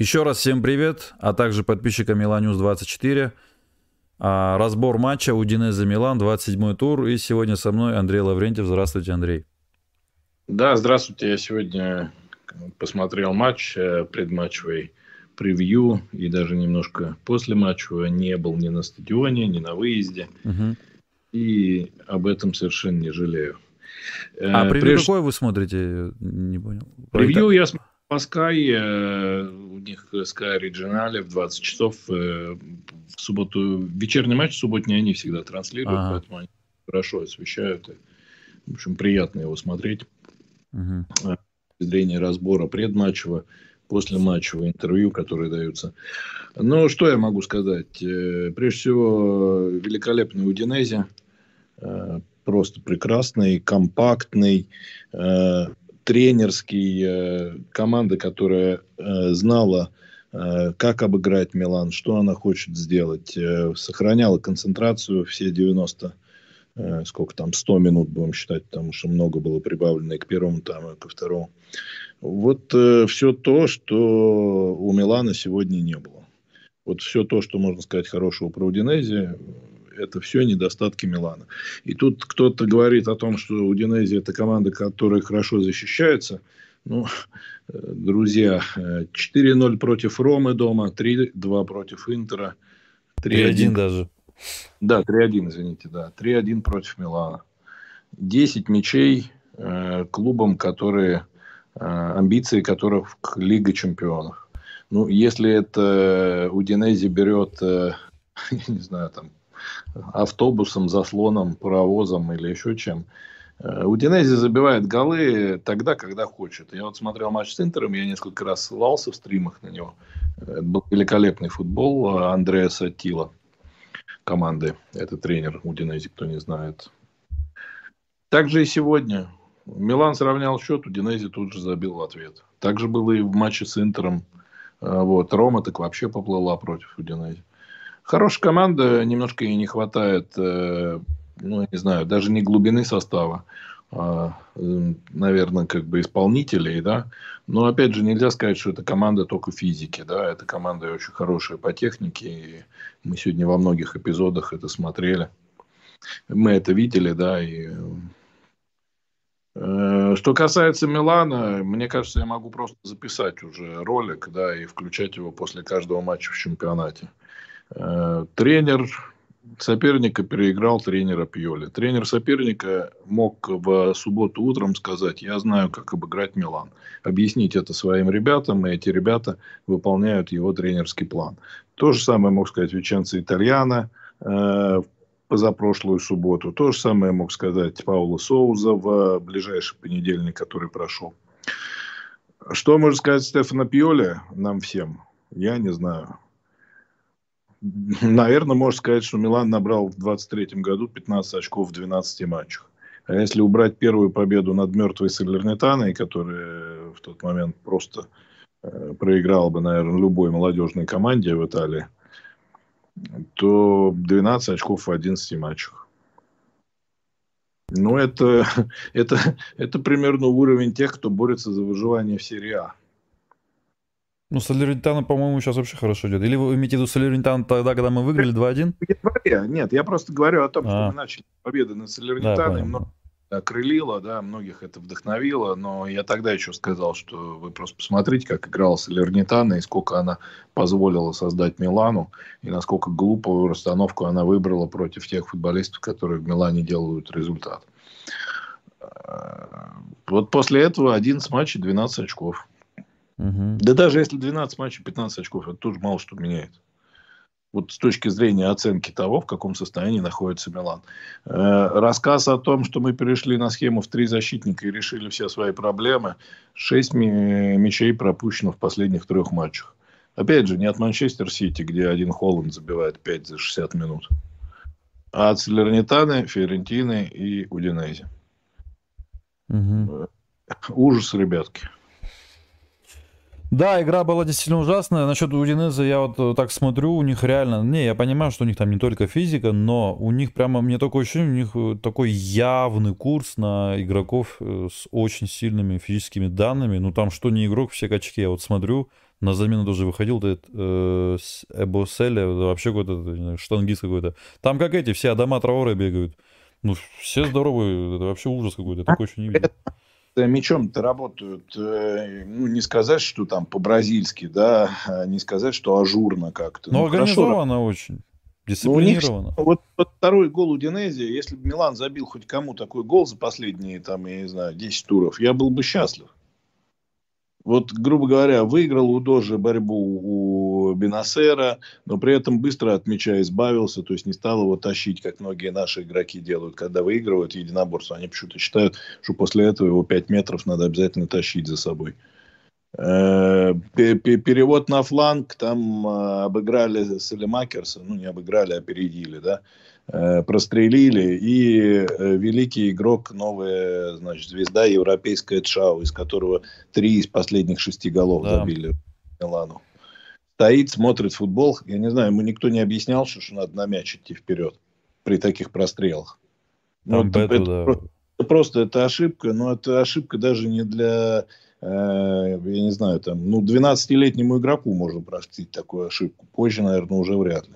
Еще раз всем привет, а также подписчикам Миланюс 24. А, разбор матча Удинеза Милан, 27 тур. И сегодня со мной Андрей Лаврентьев. Здравствуйте, Андрей. Да, здравствуйте. Я сегодня посмотрел матч, э, предматчевый превью и даже немножко после матча не был ни на стадионе, ни на выезде. Угу. И об этом совершенно не жалею. А э, превью Прежде... какое вы смотрите? Не понял. Превью я смотрю по Sky, э, у них Sky Original в 20 часов в субботу, вечерний матч субботний они всегда транслируют, ага. поэтому они хорошо освещают. И, в общем, приятно его смотреть. Угу. С зрения разбора предматчевого, после матчевого интервью, которые даются. Ну, что я могу сказать? Э, прежде всего, великолепный Удинези. Э, просто прекрасный, компактный, тренерский. Команда, которая знала Э, как обыграть Милан, что она хочет сделать. Э, сохраняла концентрацию все 90, э, сколько там, 100 минут будем считать, потому что много было прибавлено и к первому, там, и ко второму. Вот все то, что у Милана сегодня не было. Вот все то, что можно сказать хорошего про Удинези, это все недостатки Милана. И тут кто-то говорит о том, что Удинези это команда, которая хорошо защищается – ну, друзья, 4-0 против Ромы дома, 3-2 против Интера. 3-1 даже. Да, 3-1, извините, да. 3-1 против Милана. 10 мячей э, клубам, которые, э, амбиции которых Лига чемпионов. Ну, если это Удинези берет, э, я не знаю, там, автобусом, заслоном, паровозом или еще чем, Э, Удинези забивает голы тогда, когда хочет. Я вот смотрел матч с Интером, я несколько раз ссылался в стримах на него. Это был великолепный футбол Андрея Сатила команды. Это тренер Удинези, кто не знает. Также и сегодня. Милан сравнял счет, Удинези тут же забил в ответ. Так же было и в матче с Интером. Э, вот. Рома так вообще поплыла против Удинези. Хорошая команда, немножко ей не хватает э, ну, не знаю, даже не глубины состава, а, наверное, как бы исполнителей, да. Но, опять же, нельзя сказать, что это команда только физики, да. Это команда очень хорошая по технике. И мы сегодня во многих эпизодах это смотрели. Мы это видели, да, и э, что касается Милана, мне кажется, я могу просто записать уже ролик, да, и включать его после каждого матча в чемпионате. Э, тренер соперника переиграл тренера Пьоли. Тренер соперника мог в субботу утром сказать, я знаю, как обыграть Милан. Объяснить это своим ребятам, и эти ребята выполняют его тренерский план. То же самое мог сказать Веченцо Итальяна э, позапрошлую субботу. То же самое мог сказать Пауло Соуза в ближайший понедельник, который прошел. Что может сказать Стефано Пьоли нам всем? Я не знаю. Наверное, можно сказать, что Милан набрал в 23 году 15 очков в 12 матчах. А если убрать первую победу над мертвой Салернитаной, которая в тот момент просто э, проиграл бы, наверное, любой молодежной команде в Италии, то 12 очков в 11 матчах. Ну, это, это, это примерно уровень тех, кто борется за выживание в серии А. Ну, Салернитана, по-моему, сейчас вообще хорошо идет. Или вы имеете в виду Салернитана тогда, когда мы выиграли 2-1? Нет, я просто говорю о том, что а. мы начали победы над Салернитаной. Да, окрылило, да, многих это вдохновило, но я тогда еще сказал, что вы просто посмотрите, как играла Салернитана и сколько она позволила создать Милану, и насколько глупую расстановку она выбрала против тех футболистов, которые в Милане делают результат. Вот после этого 11 матчей, 12 очков. Угу. Да даже если 12 матчей, 15 очков, это тоже мало что меняет. Вот с точки зрения оценки того, в каком состоянии находится Милан. Э, рассказ о том, что мы перешли на схему в три защитника и решили все свои проблемы. Шесть мячей пропущено в последних трех матчах. Опять же, не от Манчестер Сити, где один Холланд забивает 5 за 60 минут. А от Салернитаны, Фиорентины и Удинези. Угу. Ужас, ребятки. Да, игра была действительно ужасная. Насчет Удинеза я вот э, так смотрю, у них реально... Не, я понимаю, что у них там не только физика, но у них прямо, мне такое ощущение, у них э, такой явный курс на игроков э, с очень сильными физическими данными. Ну там что не игрок, все качки. Я вот смотрю, на замену тоже выходил этот э, Эбоселя, вообще какой-то штангист какой-то. Там как эти, все Адама Траоры бегают. Ну, все здоровые, это вообще ужас какой-то, такой еще не видел мечом-то работают, э, ну, не сказать, что там по-бразильски, да, а не сказать, что ажурно как-то. Но ну, организовано хорошо. очень. Дисциплинировано. Ну, них, вот, вот второй гол у Динезия, если бы Милан забил хоть кому такой гол за последние, там, я не знаю, 10 туров, я был бы счастлив. Вот, грубо говоря, выиграл у Дожи борьбу у Бенасера, но при этом быстро от мяча избавился, то есть не стал его тащить, как многие наши игроки делают, когда выигрывают единоборство. Они почему-то считают, что после этого его 5 метров надо обязательно тащить за собой. Э, перевод на фланг, там э, обыграли Селемакерса, ну не обыграли, а опередили, да. Э, прострелили, и э, великий игрок, новая, значит, звезда европейская Чао, из которого три из последних шести голов да. забили Милану. Стоит, смотрит футбол. Я не знаю, ему никто не объяснял, что, что надо на мяч идти вперед при таких прострелах. Ну, это, это, да. просто, это просто это ошибка, но это ошибка даже не для, э, я не знаю, там, ну, 12-летнему игроку можно простить такую ошибку. Позже, наверное, уже вряд ли.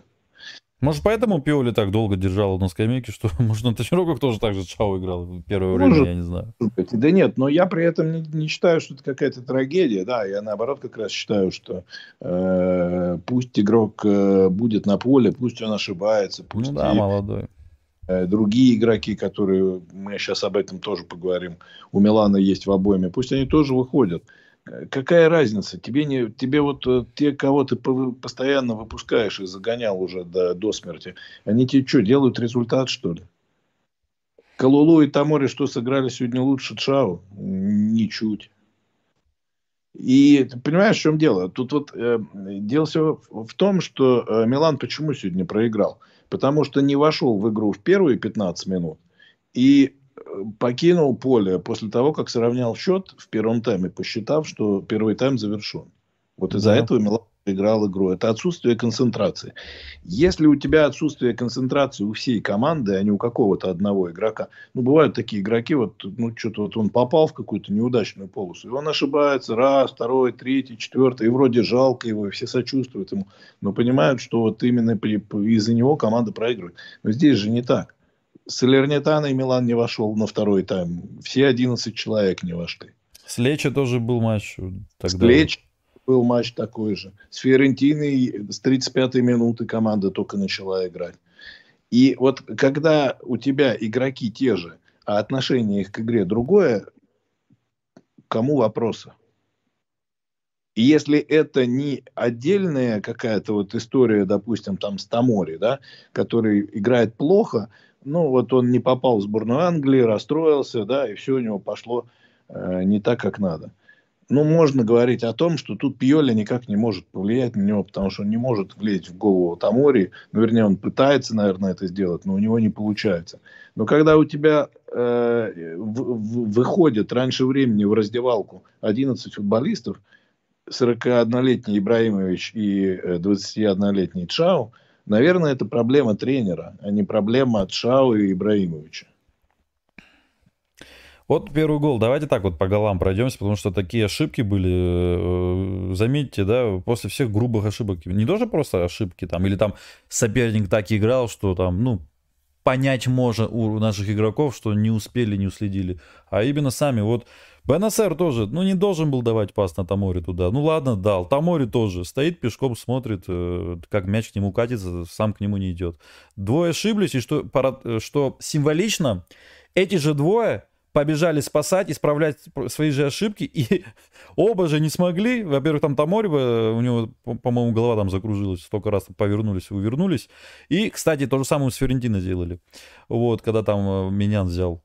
Может, поэтому Пиоли так долго держал на скамейке, что, может, на тренировках тоже так же Чао играл в первое может, время, я не знаю. Да нет, но я при этом не, не считаю, что это какая-то трагедия. Да, я наоборот как раз считаю, что э, пусть игрок э, будет на поле, пусть он ошибается. Пусть ну да, и, молодой. Э, другие игроки, которые, мы сейчас об этом тоже поговорим, у Милана есть в обойме, пусть они тоже выходят какая разница? Тебе, не, тебе вот э, те, кого ты постоянно выпускаешь и загонял уже до, до смерти, они тебе что, делают результат, что ли? Калулу и Тамори что, сыграли сегодня лучше Чао? Ничуть. И понимаешь, в чем дело? Тут вот э, дело все в том, что э, Милан почему сегодня проиграл? Потому что не вошел в игру в первые 15 минут. И покинул поле после того, как сравнял счет в первом тайме, посчитав, что первый тайм завершен. Вот из-за да. этого Милан играл игру. Это отсутствие концентрации. Если у тебя отсутствие концентрации у всей команды, а не у какого-то одного игрока, ну, бывают такие игроки, вот, ну, что-то вот он попал в какую-то неудачную полосу, и он ошибается раз, второй, третий, четвертый, и вроде жалко его, и все сочувствуют ему, но понимают, что вот именно из-за него команда проигрывает. Но здесь же не так. Салернитана и Милан не вошел на второй тайм. Все 11 человек не вошли. С Лечи тоже был матч. Тогда. С Лечи был матч такой же. С Фиорентиной с 35-й минуты команда только начала играть. И вот когда у тебя игроки те же, а отношение их к игре другое, кому вопросы? И если это не отдельная какая-то вот история, допустим, там с Тамори, да, который играет плохо, ну, вот он не попал в сборную Англии, расстроился, да, и все у него пошло э, не так, как надо. Ну, можно говорить о том, что тут Пьоли никак не может повлиять на него, потому что он не может влезть в голову Тамори. Ну, вернее, он пытается, наверное, это сделать, но у него не получается. Но когда у тебя э, в, в, выходит раньше времени в раздевалку 11 футболистов, 41-летний Ибраимович и 21-летний э, Чао – Наверное, это проблема тренера, а не проблема Шау и Ибраимовича. Вот первый гол. Давайте так вот по голам пройдемся, потому что такие ошибки были. Э, заметьте, да, после всех грубых ошибок. Не тоже просто ошибки там, или там соперник так играл, что там, ну, понять можно у наших игроков, что не успели, не уследили. А именно сами. Вот БНСР тоже, ну, не должен был давать пас на Таморе туда. Ну, ладно, дал. Тамори тоже стоит пешком, смотрит, э, как мяч к нему катится, сам к нему не идет. Двое ошиблись, и что, э, что символично, эти же двое побежали спасать, исправлять свои же ошибки, и оба же не смогли. Во-первых, там Тамори, э, у него, по-моему, голова там закружилась, столько раз повернулись и увернулись. И, кстати, то же самое с Ферентино сделали, вот, когда там Менян взял.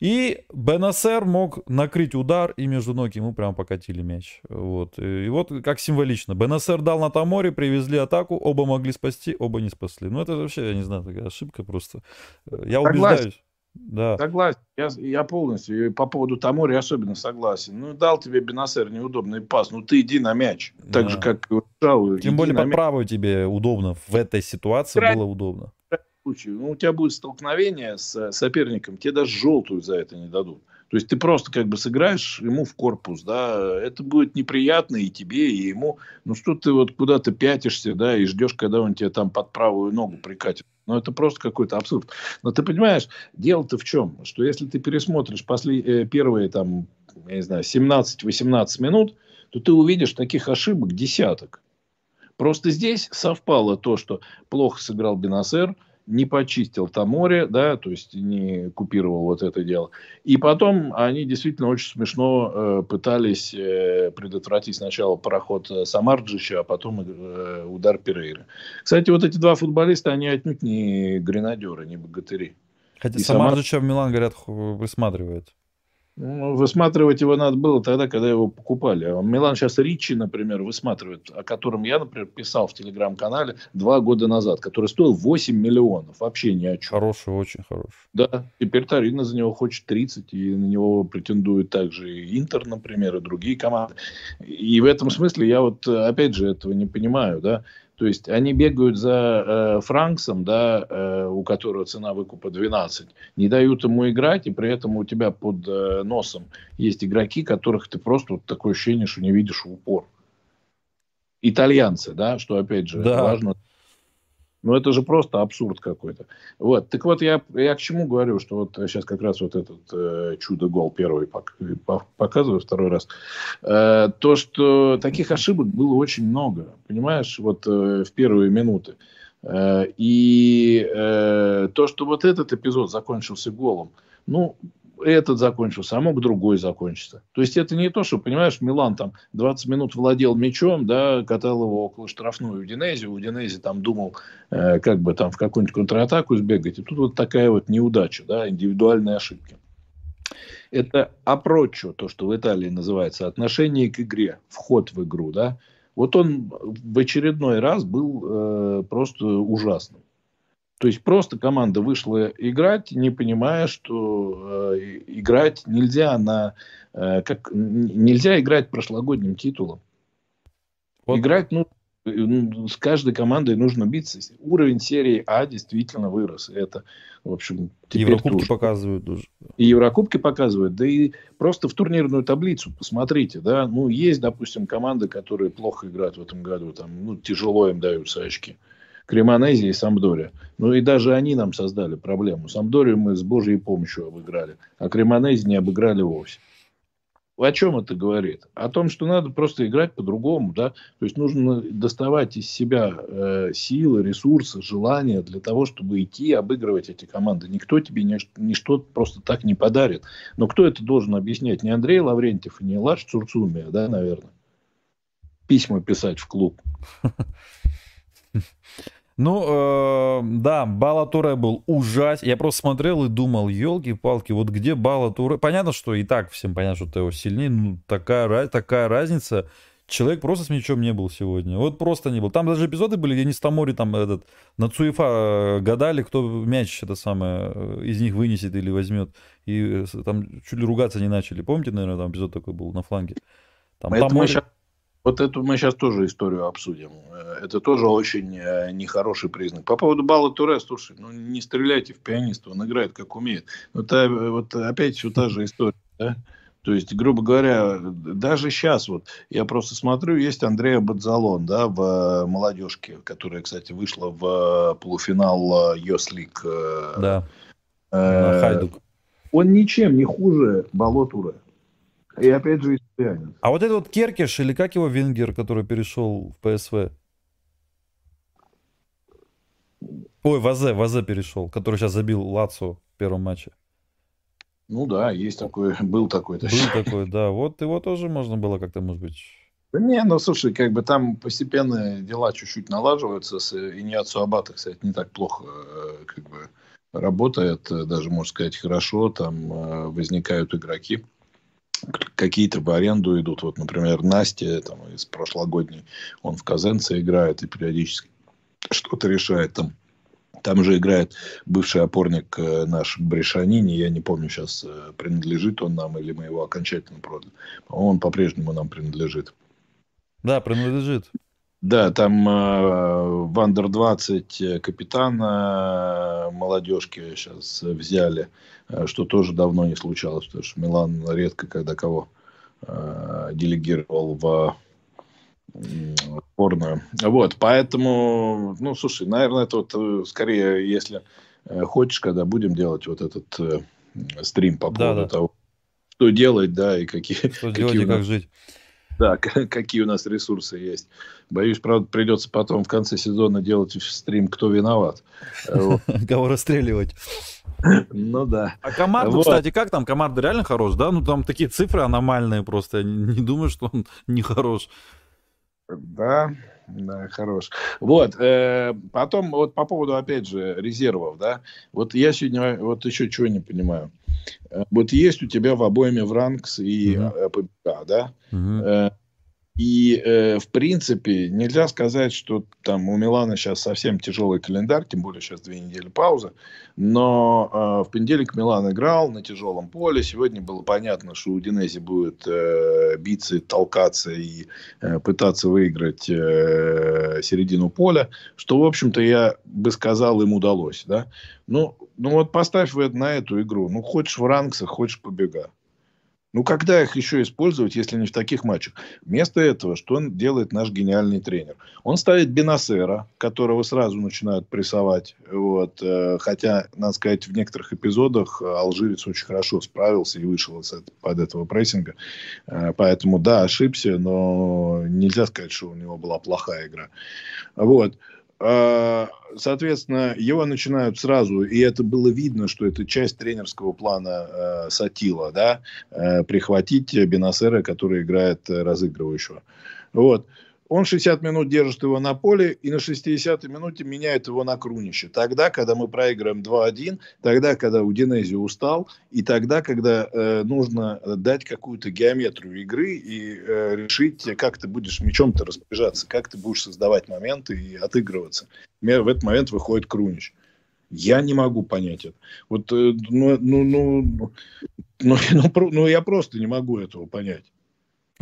И Бенасер мог накрыть удар, и между ног ему прям покатили мяч. Вот. И вот как символично. Бенасер дал на Таморе, привезли атаку, оба могли спасти, оба не спасли. Ну это вообще, я не знаю, такая ошибка просто. Я Согласен. убеждаюсь. Да. Согласен. Я, я полностью. И по поводу Тамори особенно согласен. Ну, дал тебе Бенасер неудобный пас. Ну, ты иди на мяч. Так Да. же, как и Шау. Тем более под правую тебе удобно. В этой ситуации Играть. было удобно. Случае, ну, у тебя будет столкновение с э, соперником, тебе даже желтую за это не дадут. То есть ты просто как бы сыграешь ему в корпус, да, это будет неприятно и тебе, и ему. Ну что ты вот куда-то пятишься, да, и ждешь, когда он тебе там под правую ногу прикатит. Ну это просто какой-то абсурд. Но ты понимаешь, дело-то в чем? Что если ты пересмотришь после, э, первые там, я не знаю, 17-18 минут, то ты увидишь таких ошибок десяток. Просто здесь совпало то, что плохо сыграл Бенасер, не почистил Таморе, да, то есть не купировал вот это дело. И потом они действительно очень смешно э, пытались э, предотвратить сначала пароход э, Самарджича, а потом э, удар Перейры. Кстати, вот эти два футболиста, они отнюдь не гренадеры, не богатыри. Хотя И Самарджича в Милан, говорят, высматривает. Ну, высматривать его надо было тогда, когда его покупали. А Милан сейчас Ричи, например, высматривает, о котором я, например, писал в телеграм-канале два года назад, который стоил 8 миллионов. Вообще ни о чем. Хороший, очень хороший. Да, теперь Тарина за него хочет 30, и на него претендует также и Интер, например, и другие команды. И в этом смысле я вот, опять же, этого не понимаю, да. То есть они бегают за э, Франксом, да, э, у которого цена выкупа 12, не дают ему играть, и при этом у тебя под э, носом есть игроки, которых ты просто вот такое ощущение, что не видишь в упор. Итальянцы, да, что опять же Да. важно. Ну, это же просто абсурд какой-то. Вот. Так вот, я, я к чему говорю, что вот сейчас как раз вот этот э, чудо-гол первый пок- по- показываю второй раз. Э, то, что таких ошибок было очень много, понимаешь, вот э, в первые минуты. Э, и э, то, что вот этот эпизод закончился голом, ну, этот закончился, а мог другой закончиться. То есть это не то, что, понимаешь, Милан там 20 минут владел мячом, да, катал его около штрафной Удинези, Удинези там думал, э, как бы там в какую-нибудь контратаку сбегать. И тут вот такая вот неудача, да, индивидуальные ошибки. Это опрочо, то, что в Италии называется, отношение к игре, вход в игру, да. Вот он в очередной раз был э, просто ужасным. То есть просто команда вышла играть, не понимая, что э, играть нельзя на э, как нельзя играть прошлогодним титулом. Вот. Играть, ну, ну, с каждой командой нужно биться. Уровень серии А действительно вырос. Это, в общем, теперь Еврокубки тоже. показывают даже. И Еврокубки показывают, да и просто в турнирную таблицу посмотрите, да, ну, есть, допустим, команды, которые плохо играют в этом году, там, ну, тяжело им даются очки. Кремонезия и Самдория. Ну, и даже они нам создали проблему. Самдорию мы с Божьей помощью обыграли, а Кремонези не обыграли вовсе. О чем это говорит? О том, что надо просто играть по-другому, да. То есть нужно доставать из себя э, силы, ресурсы, желания для того, чтобы идти обыгрывать эти команды. Никто тебе ни- ничто просто так не подарит. Но кто это должен объяснять? Не Андрей Лаврентьев и не Лаш Цурцумия, да, наверное. Письма писать в клуб. Ну, э, да, Бала Туре был ужасен. Я просто смотрел и думал, елки-палки, вот где Бала Туре? Понятно, что и так всем понятно, что ты его сильнее. Ну, такая, такая разница. Человек просто с мячом не был сегодня. Вот просто не был. Там даже эпизоды были, где не с Тамори там этот, на Цуефа э, гадали, кто мяч это самое э, из них вынесет или возьмет. И э, там чуть ли ругаться не начали. Помните, наверное, там эпизод такой был на фланге? Там Это мы Тамори- щас- вот эту мы сейчас тоже историю обсудим. Э, Это тоже очень э, нехороший признак. По поводу Балла Туре, слушай, ну не стреляйте в пианиста, он играет как умеет. Но это э, вот опять все та же история, да? То есть, грубо говоря, даже сейчас вот я просто смотрю, есть Андрея Бадзалон, да, в молодежке, которая, кстати, вышла в полуфинал Йослик. Да, э, Хайдук. Он ничем не хуже Бало Туре. И опять же. А вот этот вот Керкеш, или как его Венгер, который перешел в ПСВ? Ой, Вазе, Вазе перешел, который сейчас забил Лацо в первом матче. Ну да, есть такой, был такой. Был точнее. такой, да. Вот его тоже можно было как-то, может быть... Да не, ну слушай, как бы там постепенно дела чуть-чуть налаживаются. С Иниацу Абата, кстати, не так плохо э, как бы работает, э, даже можно сказать хорошо. Там э, возникают игроки, какие-то в аренду идут. Вот, например, Настя там из прошлогодней, он в Казенце играет и периодически что-то решает там. Там же играет бывший опорник э, наш Брешанини. Я не помню сейчас, э, принадлежит он нам или мы его окончательно продали. Он по-прежнему нам принадлежит. Да, принадлежит. Да, там э, Вандер 20 э, капитан э, молодежки сейчас взяли, э, что тоже давно не случалось, потому что Милан редко когда кого э, делегировал в сборную. Вот, поэтому, ну, слушай, наверное, это вот скорее, если хочешь, когда будем делать вот этот э, стрим по поводу да, да. того, что делать, да, и какие... Что какие делать и как жить. Да, какие у нас ресурсы есть. Боюсь, правда, придется потом в конце сезона делать стрим «Кто виноват?». Кого расстреливать. Ну да. А Комарду, вот. кстати, как там? Комарда реально хорош, да? Ну там такие цифры аномальные просто. Я не думаю, что он не хорош. Да, да, хорош. Вот, э, потом вот по поводу, опять же, резервов, да, вот я сегодня вот еще чего не понимаю. Э, вот есть у тебя в обоими Вранкс и. ПБК, да? Угу. И, э, в принципе, нельзя сказать, что там у Милана сейчас совсем тяжелый календарь, тем более сейчас две недели паузы. Но э, в понедельник Милан играл на тяжелом поле. Сегодня было понятно, что у Динези будет э, биться, толкаться и э, пытаться выиграть э, середину поля. Что, в общем-то, я бы сказал, им удалось. Да? Ну, ну вот поставь на эту игру. Ну, хочешь в ранксах, хочешь побега. Ну, когда их еще использовать, если не в таких матчах? Вместо этого, что он делает наш гениальный тренер? Он ставит Бенасера, которого сразу начинают прессовать. Вот. Э, хотя, надо сказать, в некоторых эпизодах алжирец очень хорошо справился и вышел под этого прессинга. Э, поэтому, да, ошибся, но нельзя сказать, что у него была плохая игра. Вот. А, соответственно, его начинают сразу, и это было видно, что это часть тренерского плана э, Сатила, да, э, прихватить Бенасера, который играет э, разыгрывающего. Вот. Он 60 минут держит его на поле и на 60-й минуте меняет его на Крунище. Тогда, когда мы проиграем 2-1, тогда, когда Удинези устал, и тогда, когда э, нужно дать какую-то геометрию игры и э, решить, как ты будешь мячом-то распоряжаться, как ты будешь создавать моменты и отыгрываться. В этот момент выходит Крунич. Я не могу понять это. Вот, э, ну, ну, ну, ну, ну, ну, ну, я просто не могу этого понять.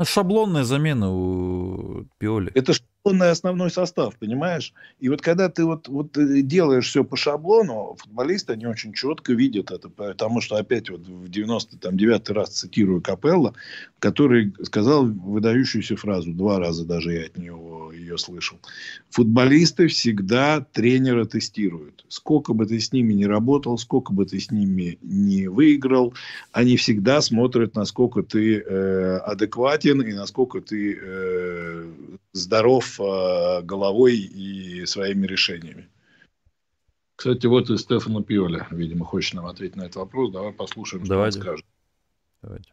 Шаблонная замена у Пиоли. Это шаблонный основной состав, понимаешь? И вот когда ты вот, вот э, делаешь все по шаблону, футболисты, они очень четко видят это, потому что опять вот в 99 раз цитирую Капелла, который сказал выдающуюся фразу, два раза даже я от него ее слышал. Футболисты всегда тренера тестируют. Сколько бы ты с ними не работал, сколько бы ты с ними не выиграл, они всегда смотрят, насколько ты э, адекватен и насколько ты э, здоров э, головой и своими решениями. Кстати, вот и Стефано Пиоли, видимо, хочет нам ответить на этот вопрос. Давай послушаем, что Давайте. он скажет. Давайте.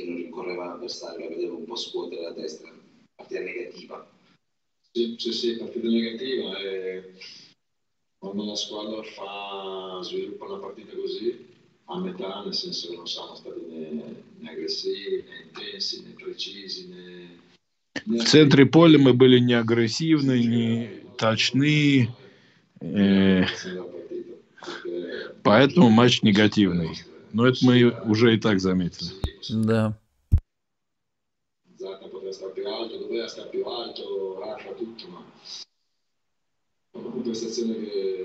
che non rincorreva l'avversario, la vedevo un po' scuotere la destra, partita negativa. Sì, sì, sì, partita negativa e quando la squadra fa, sviluppa una partita così, a metà, nel senso che non siamo stati né, né aggressivi, né intensi, né precisi, né... В центре поля мы были не агрессивны, не точны. Э, поэтому матч негативный. Но это мы уже и так заметили. Да. che è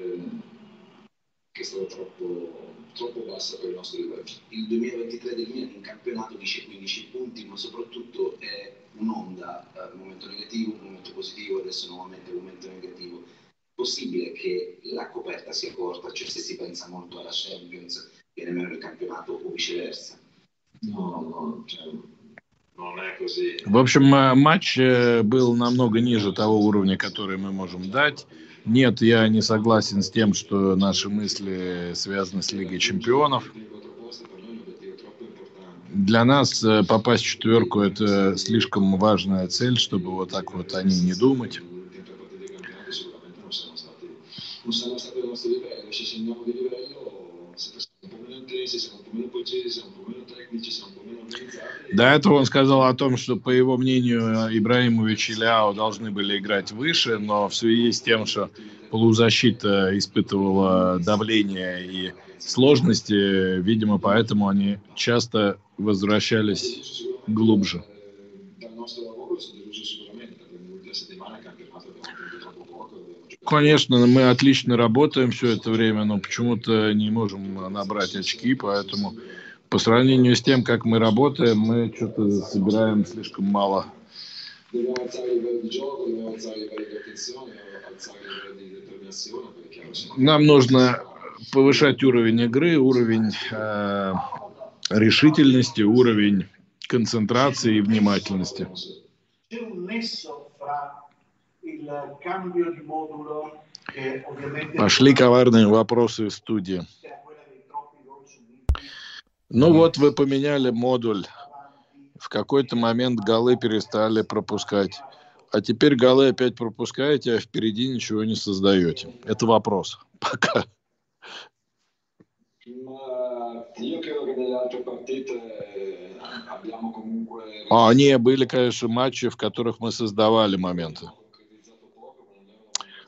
stata troppo, troppo bassa per il nostro livello. Il 2023 del Milan in campionato dice 15 punti, ma soprattutto è un'onda, eh, un momento negativo, un momento positivo, adesso nuovamente un momento negativo. È possibile che la coperta sia corta, cioè se si pensa molto alla Champions, viene meno il campionato o viceversa. No, no, cioè, В общем, матч э, был намного ниже того уровня, который мы можем дать. Нет, я не согласен с тем, что наши мысли связаны с Лигой чемпионов. Для нас э, попасть в четверку – это слишком важная цель, чтобы вот так вот о ней не думать. До этого он сказал о том, что, по его мнению, Ибраимович и Ляо должны были играть выше, но в связи с тем, что полузащита испытывала давление и сложности, видимо, поэтому они часто возвращались глубже. Конечно, мы отлично работаем все это время, но почему-то не можем набрать очки, поэтому по сравнению с тем, как мы работаем, мы что-то собираем слишком мало. Нам нужно повышать уровень игры, уровень э, решительности, уровень концентрации и внимательности. Пошли коварные вопросы из студии. Ну вот вы поменяли модуль. В какой-то момент голы перестали пропускать. А теперь голы опять пропускаете, а впереди ничего не создаете. Это вопрос. Пока. А, не, были, конечно, матчи, в которых мы создавали моменты.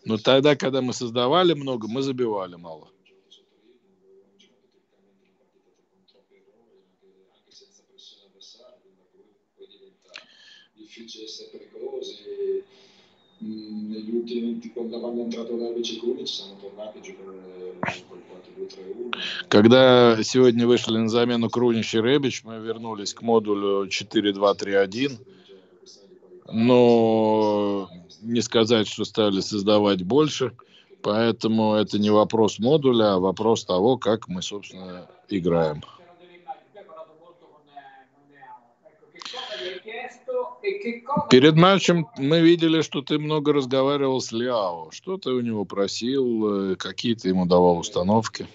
Но тогда, когда мы создавали много, мы забивали мало. negli ultimi quando è entrato Darvic siamo tornati a giocare col 4-2-3-1. Когда сегодня вышли на замену Крунич и Ребич, мы вернулись к модулю 4-2-3-1. Но не сказать, что стали создавать больше. Поэтому это не вопрос модуля, а вопрос того, как мы, собственно, играем. Перед матчем мы видели, что ты много разговаривал с Ляо. Что ты у него просил, э, какие ты ему давал установки?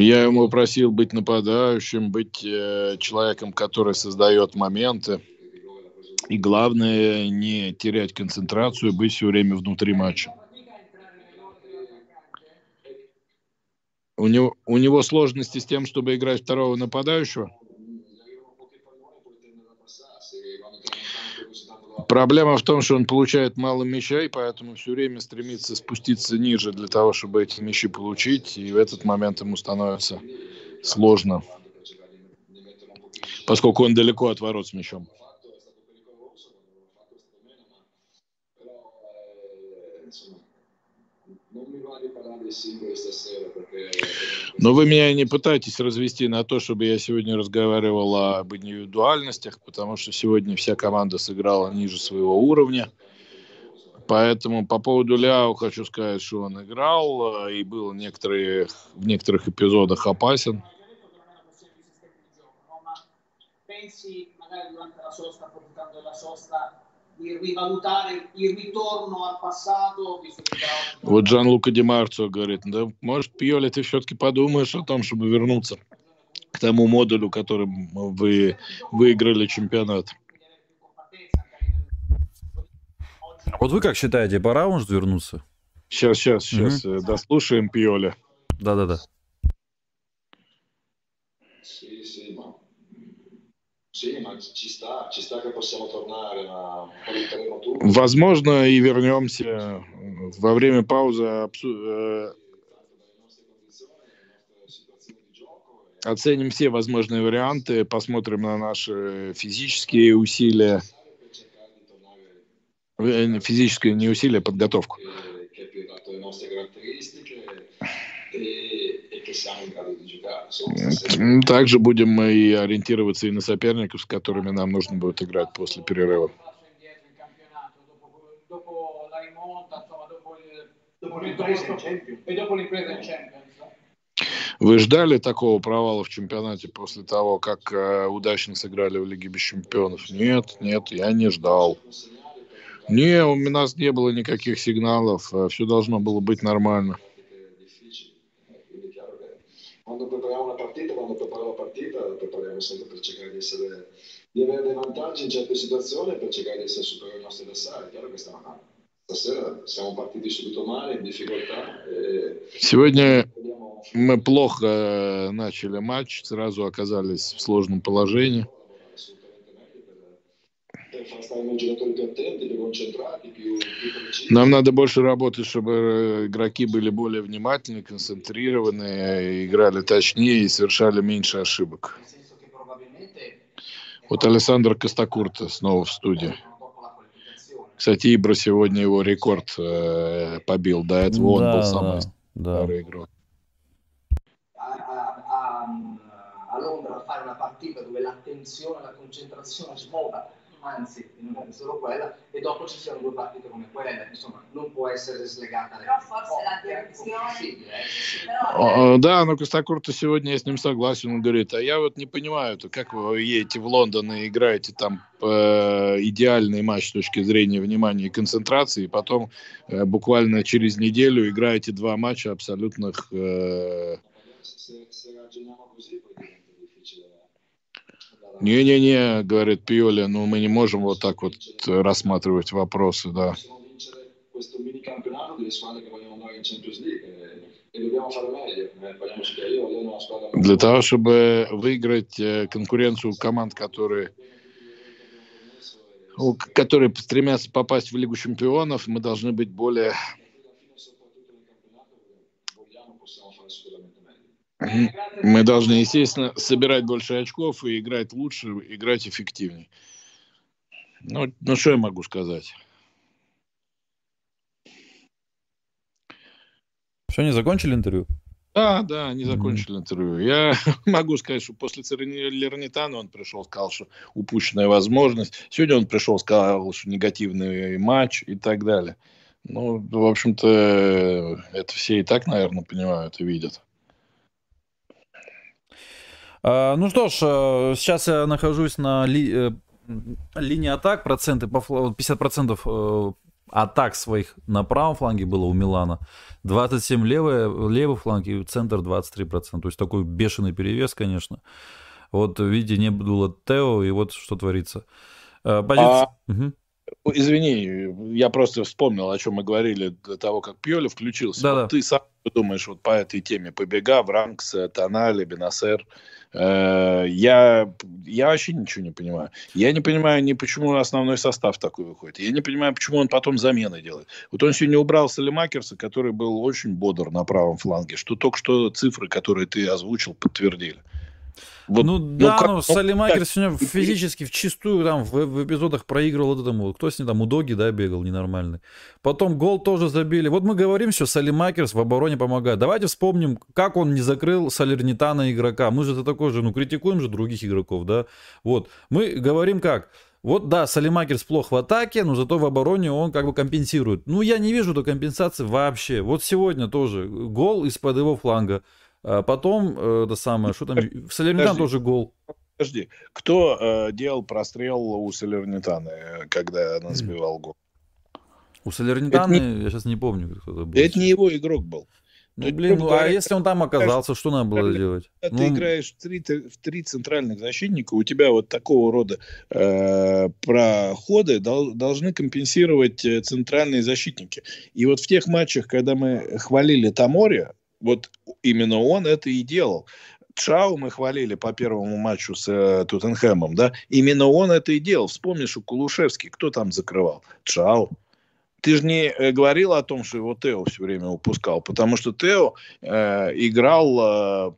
Я ему просил быть нападающим, быть э, человеком, который создает моменты. И главное, не терять концентрацию, быть все время внутри матча. У него, у него сложности с тем, чтобы играть второго нападающего? Проблема в том, что он получает мало мяча, и поэтому все время стремится спуститься ниже для того, чтобы эти мячи получить, и в этот момент ему становится сложно, поскольку он далеко от ворот с мячом. Но вы меня не пытаетесь развести на то, чтобы я сегодня разговаривал об индивидуальностях, потому что сегодня вся команда сыграла ниже своего уровня. Поэтому по поводу Ляо хочу сказать, что он играл и был некоторые, в некоторых эпизодах опасен. Pensi magari durante la sosta, approfittando della sosta, вот Джан Лука Демарцо говорит, да, может, Пьоли, ты все-таки подумаешь о том, чтобы вернуться к тому модулю, которым вы выиграли чемпионат. Вот вы как считаете, пора может вернуться? Сейчас, сейчас, сейчас, угу. дослушаем Пьоли. Да-да-да. Возможно, и вернемся во время паузы. Э, оценим все возможные варианты, посмотрим на наши физические усилия, э, физическое не усилия, а подготовку. Также будем мы и ориентироваться и на соперников, с которыми нам нужно будет играть после перерыва. Вы ждали такого провала в чемпионате после того, как э, удачно сыграли в Лиге без чемпионов? Нет, нет, я не ждал. Не, у нас не было никаких сигналов, э, все должно было быть нормально. Quando prepariamo una partita, quando preparo la partita, la prepariamo sempre per cercare di, essere, di avere dei vantaggi in certe situazioni e per cercare di essere superiori ai nostri avversari. Chiaro che stiamo Сегодня мы плохо э, начали матч, сразу оказались в сложном положении. Нам надо больше работать, чтобы э, игроки были более внимательны, концентрированы, играли точнее и совершали меньше ошибок. Вот Александр Костокурта снова в студии. Кстати, Ибра сегодня его рекорд э, побил. До этого он да, был самый да, старый да. игрок. a Londra fare una partita dove l'attenzione, la concentrazione svuota anzi non è solo quella, e dopo ci siano due partite come quelle, insomma, non può essere slegata. Però forse oh, la direzione... Però... Да, но Костокурта сегодня я с ним согласен, он говорит, а я вот не понимаю, то как вы едете в Лондон и играете там э, идеальный матч с точки зрения внимания и концентрации, и потом э, буквально через неделю играете два матча абсолютных э, не-не-не, говорит Пиоли, ну мы не можем вот так вот рассматривать вопросы, да. Для того, чтобы выиграть э, конкуренцию команд, которые которые стремятся попасть в Лигу чемпионов, мы должны быть более Мы должны, естественно, собирать больше очков и играть лучше, играть эффективнее. Ну, ну что я могу сказать? Все, не закончили интервью? Да, да, они закончили mm-hmm. интервью. Я могу сказать, что после Лернитана он пришел, сказал, что упущенная возможность. Сегодня он пришел, сказал, что негативный матч и так далее. Ну, в общем-то, это все и так, наверное, понимают и видят. А, ну что ж, э, сейчас я нахожусь на ли, э, линии атак, проценты по 50% э, атак своих на правом фланге было у Милана, 27 левый, левый фланг и центр 23%. То есть такой бешеный перевес, конечно. Вот видите, не было Тео, и вот что творится. Позиция... А... Угу. Извини, я просто вспомнил, о чем мы говорили до того, как Пьоли включился. Да, вот да. Ты сам думаешь вот по этой теме побега, Вранкс, Тонали, Бенасер. Э, я, я вообще ничего не понимаю. Я не понимаю ни почему основной состав такой выходит. Я не понимаю, почему он потом замены делает. Вот он сегодня убрал Салимакерса, который был очень бодр на правом фланге, что только что цифры, которые ты озвучил, подтвердили. Вот, ну, ну да, как, ну, Салимакер сегодня физически в чистую там в, в эпизодах проигрывал вот этому. Кто с ним там, у Доги, да, бегал ненормальный. Потом гол тоже забили. Вот мы говорим, что Салимакерс в обороне помогает. Давайте вспомним, как он не закрыл Салернитана игрока. Мы же это такой же, ну, критикуем же других игроков, да. Вот, мы говорим как. Вот да, Салимакерс плох в атаке, но зато в обороне он как бы компенсирует. Ну, я не вижу этой компенсации вообще. Вот сегодня тоже гол из-под его фланга. А потом, э, это самое, что там, в Салернитан тоже гол. Подожди, кто э, делал прострел у Салернитана, когда она сбивал гол? У Салернитаны, не... я сейчас не помню, кто это был. Это не его игрок был. Ну, блин, ну, а если он там оказался, что надо было делать? Когда ну... ты играешь в три, в три центральных защитника, у тебя вот такого рода э, проходы дол, должны компенсировать э, центральные защитники. И вот в тех матчах, когда мы хвалили Таморе, вот именно он это и делал. Чау мы хвалили по первому матчу с э, Тоттенхэмом, да? Именно он это и делал. Вспомнишь, у Кулушевский кто там закрывал? Чау. Ты же не э, говорил о том, что его Тео все время упускал, потому что Тео э, играл э,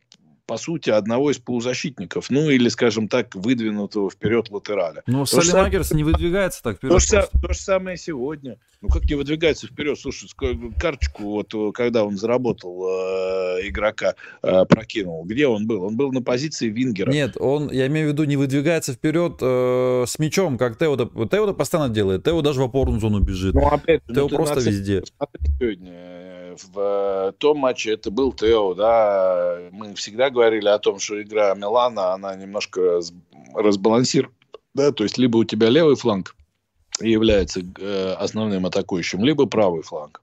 по сути, одного из полузащитников, ну или, скажем так, выдвинутого вперед латераля. Но Салимагерс не выдвигается так вперед. То, же, то же самое сегодня. Ну как не выдвигается вперед? Слушай, карточку, вот когда он заработал э, игрока, э, прокинул, где он был? Он был на позиции Вингера. Нет, он, я имею в виду, не выдвигается вперед э, с мячом, как Тео. Тео постоянно делает. Тео даже в опорную зону бежит. Ну, опять, Тео ну, просто везде. Сегодня в э, том матче это был Тео, да, мы всегда говорили о том, что игра Милана, она немножко разбалансирует, да, то есть либо у тебя левый фланг является э, основным атакующим, либо правый фланг.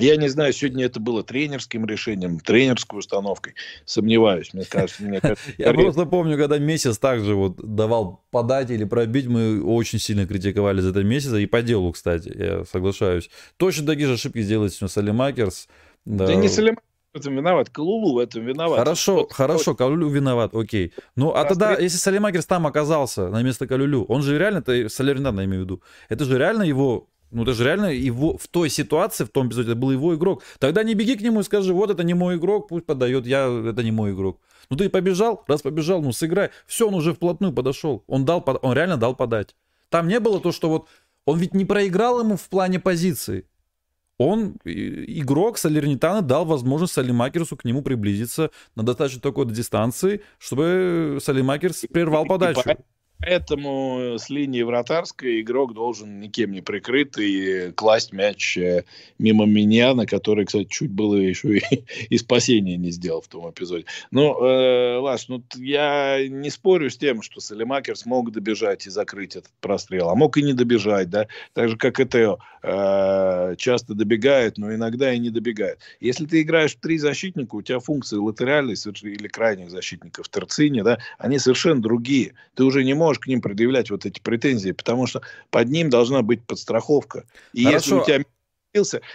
Я не знаю, сегодня это было тренерским решением, тренерской установкой. Сомневаюсь, мне кажется. Мне кажется Я просто помню, когда месяц также вот давал подать или пробить, мы очень сильно критиковали за это месяца. И по делу, кстати, я соглашаюсь. Точно такие же ошибки сделает сегодня Салимакерс. Да, да не Салимакерс в этом виноват, Калулу в этом виноват. Хорошо, вот, хорошо, Калулю виноват, окей. Ну, а тогда, если Салимакерс там оказался на место Калюлю, он же реально, это Соляринада, я имею в виду, это же реально его ну, это же реально его в той ситуации, в том эпизоде, это был его игрок. Тогда не беги к нему и скажи, вот это не мой игрок, пусть подает, я, это не мой игрок. Ну, ты побежал, раз побежал, ну, сыграй. Все, он уже вплотную подошел. Он дал, он реально дал подать. Там не было то, что вот он ведь не проиграл ему в плане позиции. Он, игрок Салернитана, дал возможность Салимакерсу к нему приблизиться на достаточно такой дистанции, чтобы Салимакерс прервал подачу. Поэтому с линии вратарской игрок должен никем не прикрытый класть мяч э, мимо меня, на который, кстати, чуть было еще и, и спасения не сделал в том эпизоде. Ну, э, Лаш, ну я не спорю с тем, что Салимакер смог добежать и закрыть этот прострел, а мог и не добежать, да, так же, как и Тео э, часто добегает, но иногда и не добегает. Если ты играешь в три защитника, у тебя функции латеральной или крайних защитников в терцине, да, они совершенно другие. Ты уже не можешь можешь к ним предъявлять вот эти претензии, потому что под ним должна быть подстраховка. И Хорошо. если у тебя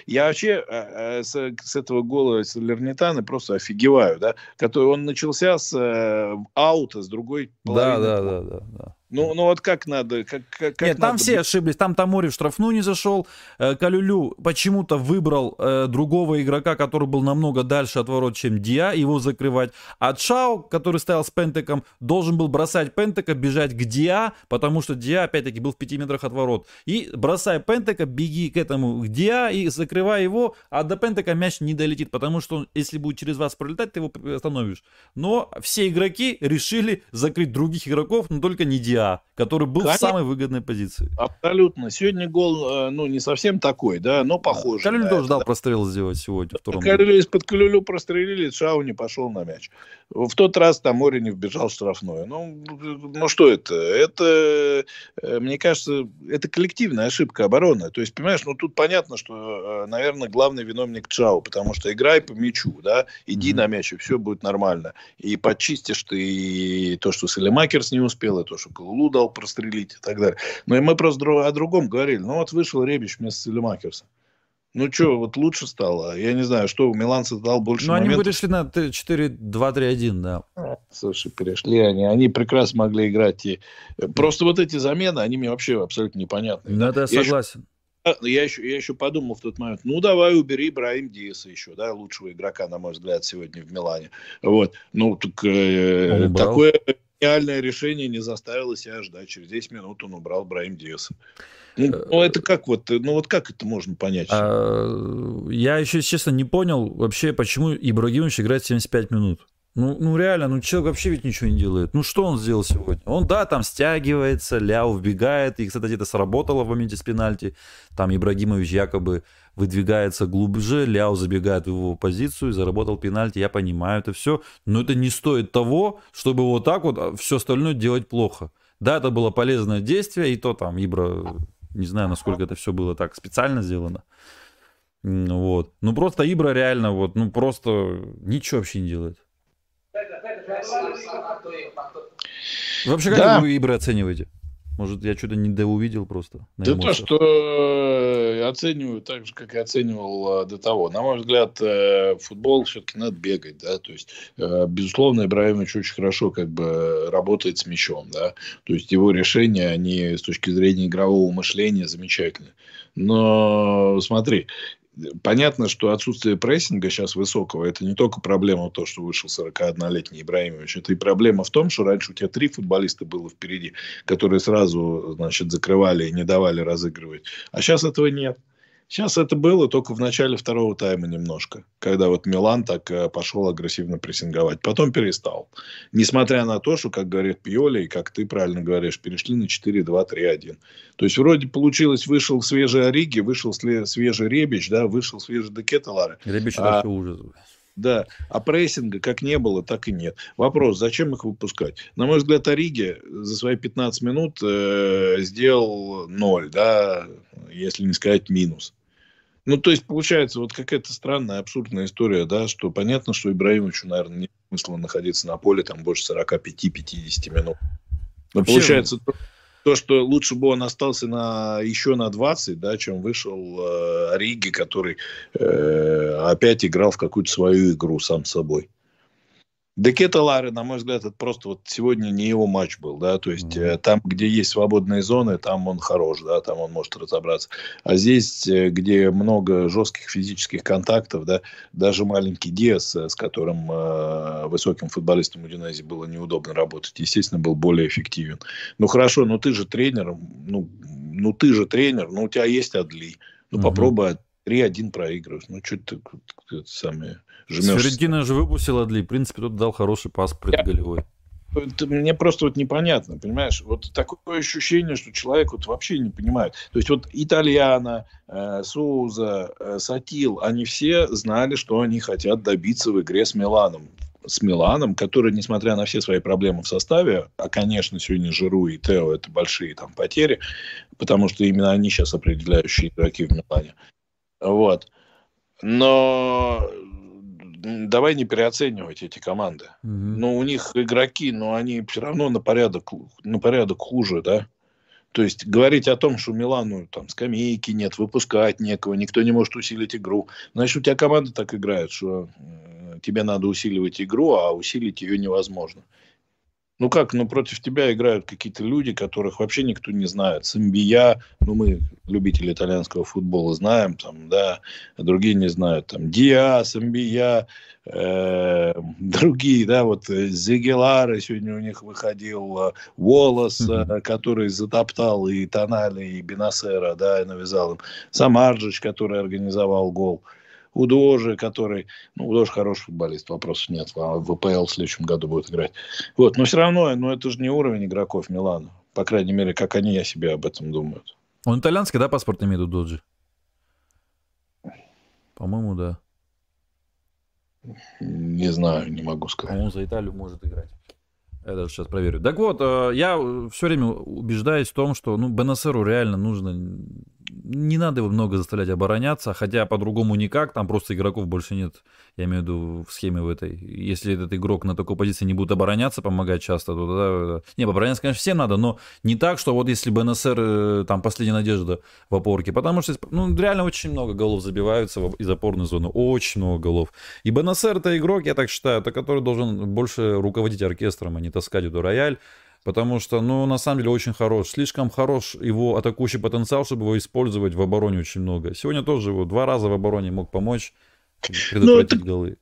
я вообще э, с, с этого гола Салернитана просто офигеваю, да, который он начался с э, аута, с другой половины. Да, да, да, да, да. Ну, ну вот как надо? Как, как, Нет, там все ошиблись. Там Тамори в штрафную не зашел. Э, Калюлю почему-то выбрал э, другого игрока, который был намного дальше от ворот, чем Диа, его закрывать. А Чао, который стоял с Пентеком, должен был бросать Пентека, бежать к Диа, потому что Диа, опять-таки, был в пяти метрах от ворот. И бросая Пентека, беги к этому, к Диа, и закрывай его, а до Пентека мяч не долетит, потому что он, если будет через вас пролетать, ты его остановишь. Но все игроки решили закрыть других игроков, но только не Диа. Диа, который был Конечно. в самой выгодной позиции. Абсолютно. Сегодня гол, э, ну, не совсем такой, да, но похож. Да. Калюлю тоже дал прострел сделать сегодня. Калюлю из-под Калюлю прострелили, Шау не пошел на мяч. В тот раз там не вбежал в штрафную. Ну, ну, что это? Это, э, мне кажется, это коллективная ошибка обороны. То есть, понимаешь, ну, тут понятно, что, э, наверное, главный виновник Чао, потому что играй по мячу, да, иди mm-hmm. на мяч, и все будет нормально. И подчистишь ты и то, что Селемакерс не успел, и то, что Лулу дал прострелить и так далее. Но и мы просто о другом говорили. Ну, вот вышел Ребич вместо Селемакерса. Ну что, вот лучше стало? Я не знаю, что у Миланца дал больше Ну, они перешли на 4-2-3-1, да. Слушай, перешли они. Они прекрасно могли играть. И... Просто вот эти замены, они мне вообще абсолютно непонятны. Ну, это я, согласен. Еще... Я еще, я еще подумал в тот момент, ну, давай убери Брайм Диаса еще, да, лучшего игрока, на мой взгляд, сегодня в Милане. Вот, ну, так, э, такое гениальное решение не заставило себя ждать. Через 10 минут он убрал Брайм Диаса. Ну, э, ну, это как вот, ну вот как это можно понять? А, я еще, честно, не понял вообще, почему Ибрагимович играет 75 минут. Ну, ну реально, ну человек вообще ведь ничего не делает. Ну что он сделал сегодня? Он, да, там стягивается, Ляу вбегает, и, кстати, это сработало в моменте с пенальти. Там Ибрагимович якобы выдвигается глубже, Ляо забегает в его позицию, заработал пенальти, я понимаю это все, но это не стоит того, чтобы вот так вот а, все остальное делать плохо. Да, это было полезное действие, и то там Ибра, не знаю, насколько это все было так специально сделано. Вот. Ну просто Ибра реально вот, ну просто ничего вообще не делает. Вообще, как да. вы Ибра оцениваете? Может, я что-то недоувидел просто? Да то, что э, оцениваю так же, как и оценивал э, до того. На мой взгляд, э, футбол все-таки надо бегать, да, то есть, безусловно, Ибраимович очень хорошо как бы работает с мячом, да, то есть его решения, они с точки зрения игрового мышления замечательны. Но смотри, Понятно, что отсутствие прессинга сейчас высокого, это не только проблема то, что вышел 41-летний Ибраимович, это и проблема в том, что раньше у тебя три футболиста было впереди, которые сразу, значит, закрывали и не давали разыгрывать. А сейчас этого нет. Сейчас это было только в начале второго тайма немножко, когда вот Милан так э, пошел агрессивно прессинговать. Потом перестал. Несмотря на то, что, как говорит Пьоли, и как ты правильно говоришь, перешли на 4-2-3-1. То есть, вроде получилось, вышел свежий Ориги, вышел свежий Ребич, да, вышел свежий Декеталары. Ребич а... вообще ужас. Да, а прессинга как не было, так и нет. Вопрос, зачем их выпускать? На мой взгляд, Ориги за свои 15 минут э, сделал ноль, да, если не сказать минус. Ну, то есть, получается, вот какая-то странная, абсурдная история, да, что понятно, что Ибраимовичу, наверное, нет смысла находиться на поле там больше 45-50 минут. Но Вообще... получается, то, что лучше бы он остался на, еще на 20, да, чем вышел э, Риги, который э, опять играл в какую-то свою игру сам собой. Декета Лары, на мой взгляд, это просто вот сегодня не его матч был, да, то есть mm-hmm. там, где есть свободные зоны, там он хорош, да, там он может разобраться. А здесь, э, где много жестких физических контактов, да, даже маленький Диас, э, с которым э, высоким футболистом Удинези было неудобно работать, естественно, был более эффективен. Ну хорошо, но ты же тренер, ну, ну ты же тренер, ну у тебя есть Адли, ну mm-hmm. попробуй 3-1 проигрываешь. Ну, что ты, ты, самое жмешь. Ферентина же выпустила для, в принципе, тут дал хороший пас предголевой. Это мне просто вот непонятно, понимаешь? Вот такое ощущение, что человек вот вообще не понимает. То есть вот Итальяна, э, Соуза, э, Сатил, они все знали, что они хотят добиться в игре с Миланом. С Миланом, который, несмотря на все свои проблемы в составе, а, конечно, сегодня Жиру и Тео это большие там потери, потому что именно они сейчас определяющие игроки в Милане. Вот. Но давай не переоценивать эти команды. Угу. Ну, у них игроки, но они все равно на порядок, на порядок хуже, да. То есть говорить о том, что Милану там скамейки нет, выпускать некого, никто не может усилить игру. Значит, у тебя команда так играет, что э, тебе надо усиливать игру, а усилить ее невозможно. Ну как, ну против тебя играют какие-то люди, которых вообще никто не знает. Самбия, ну мы, любители итальянского футбола, знаем, там, да, а другие не знают. Там Диа, Самбия, э, другие, да, вот э, Зигелары сегодня у них выходил, э, Волос, mm-hmm. который затоптал и Тонали, и Бенасера, да, и навязал им. Самарджич, который организовал гол. Удожи, который, ну, Удож хороший футболист, вопросов нет, а в ВПЛ в следующем году будет играть. Вот, но все равно, ну, это же не уровень игроков Милана, по крайней мере, как они о себе об этом думают. Он итальянский, да, паспорт имеет у Доджи? По-моему, да. Не знаю, не могу сказать. Он за Италию может играть. Я даже сейчас проверю. Так вот, э, я все время убеждаюсь в том, что ну, Бенасеру реально нужно не надо его много заставлять обороняться, хотя по-другому никак, там просто игроков больше нет, я имею в виду в схеме в этой. Если этот игрок на такой позиции не будет обороняться, помогать часто, то тогда... Не, обороняться, конечно, всем надо, но не так, что вот если БНСР, э, там, последняя надежда в опорке, потому что, ну, реально очень много голов забиваются из опорной зоны, очень много голов. И БНСР это игрок, я так считаю, это который должен больше руководить оркестром, а не таскать эту рояль. Потому что, ну, на самом деле, очень хорош. Слишком хорош его атакующий потенциал, чтобы его использовать в обороне очень много. Сегодня тоже его два раза в обороне мог помочь предотвратить ну, голы.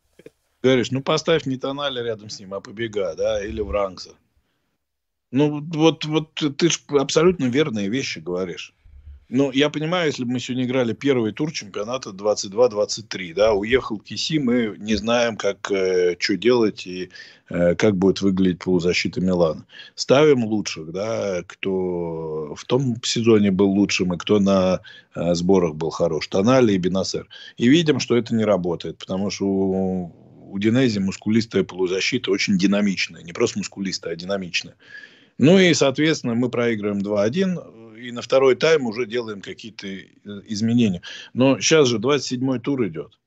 Говоришь, ну поставь не Тонали рядом с ним, а побега, да, или Вранкса. Ну, вот, вот ты же абсолютно верные вещи говоришь. Ну, я понимаю, если бы мы сегодня играли первый тур чемпионата 22-23, да, уехал Киси, мы не знаем, как, э, что делать и э, как будет выглядеть полузащита Милана. Ставим лучших, да, кто в том сезоне был лучшим и кто на э, сборах был хорош. Тонали и Бенасер. И видим, что это не работает, потому что у, у Динези мускулистая полузащита очень динамичная. Не просто мускулистая, а динамичная. Ну и, соответственно, мы проигрываем 2-1 и на второй тайм уже делаем какие-то э, изменения. Но сейчас же 27-й тур идет.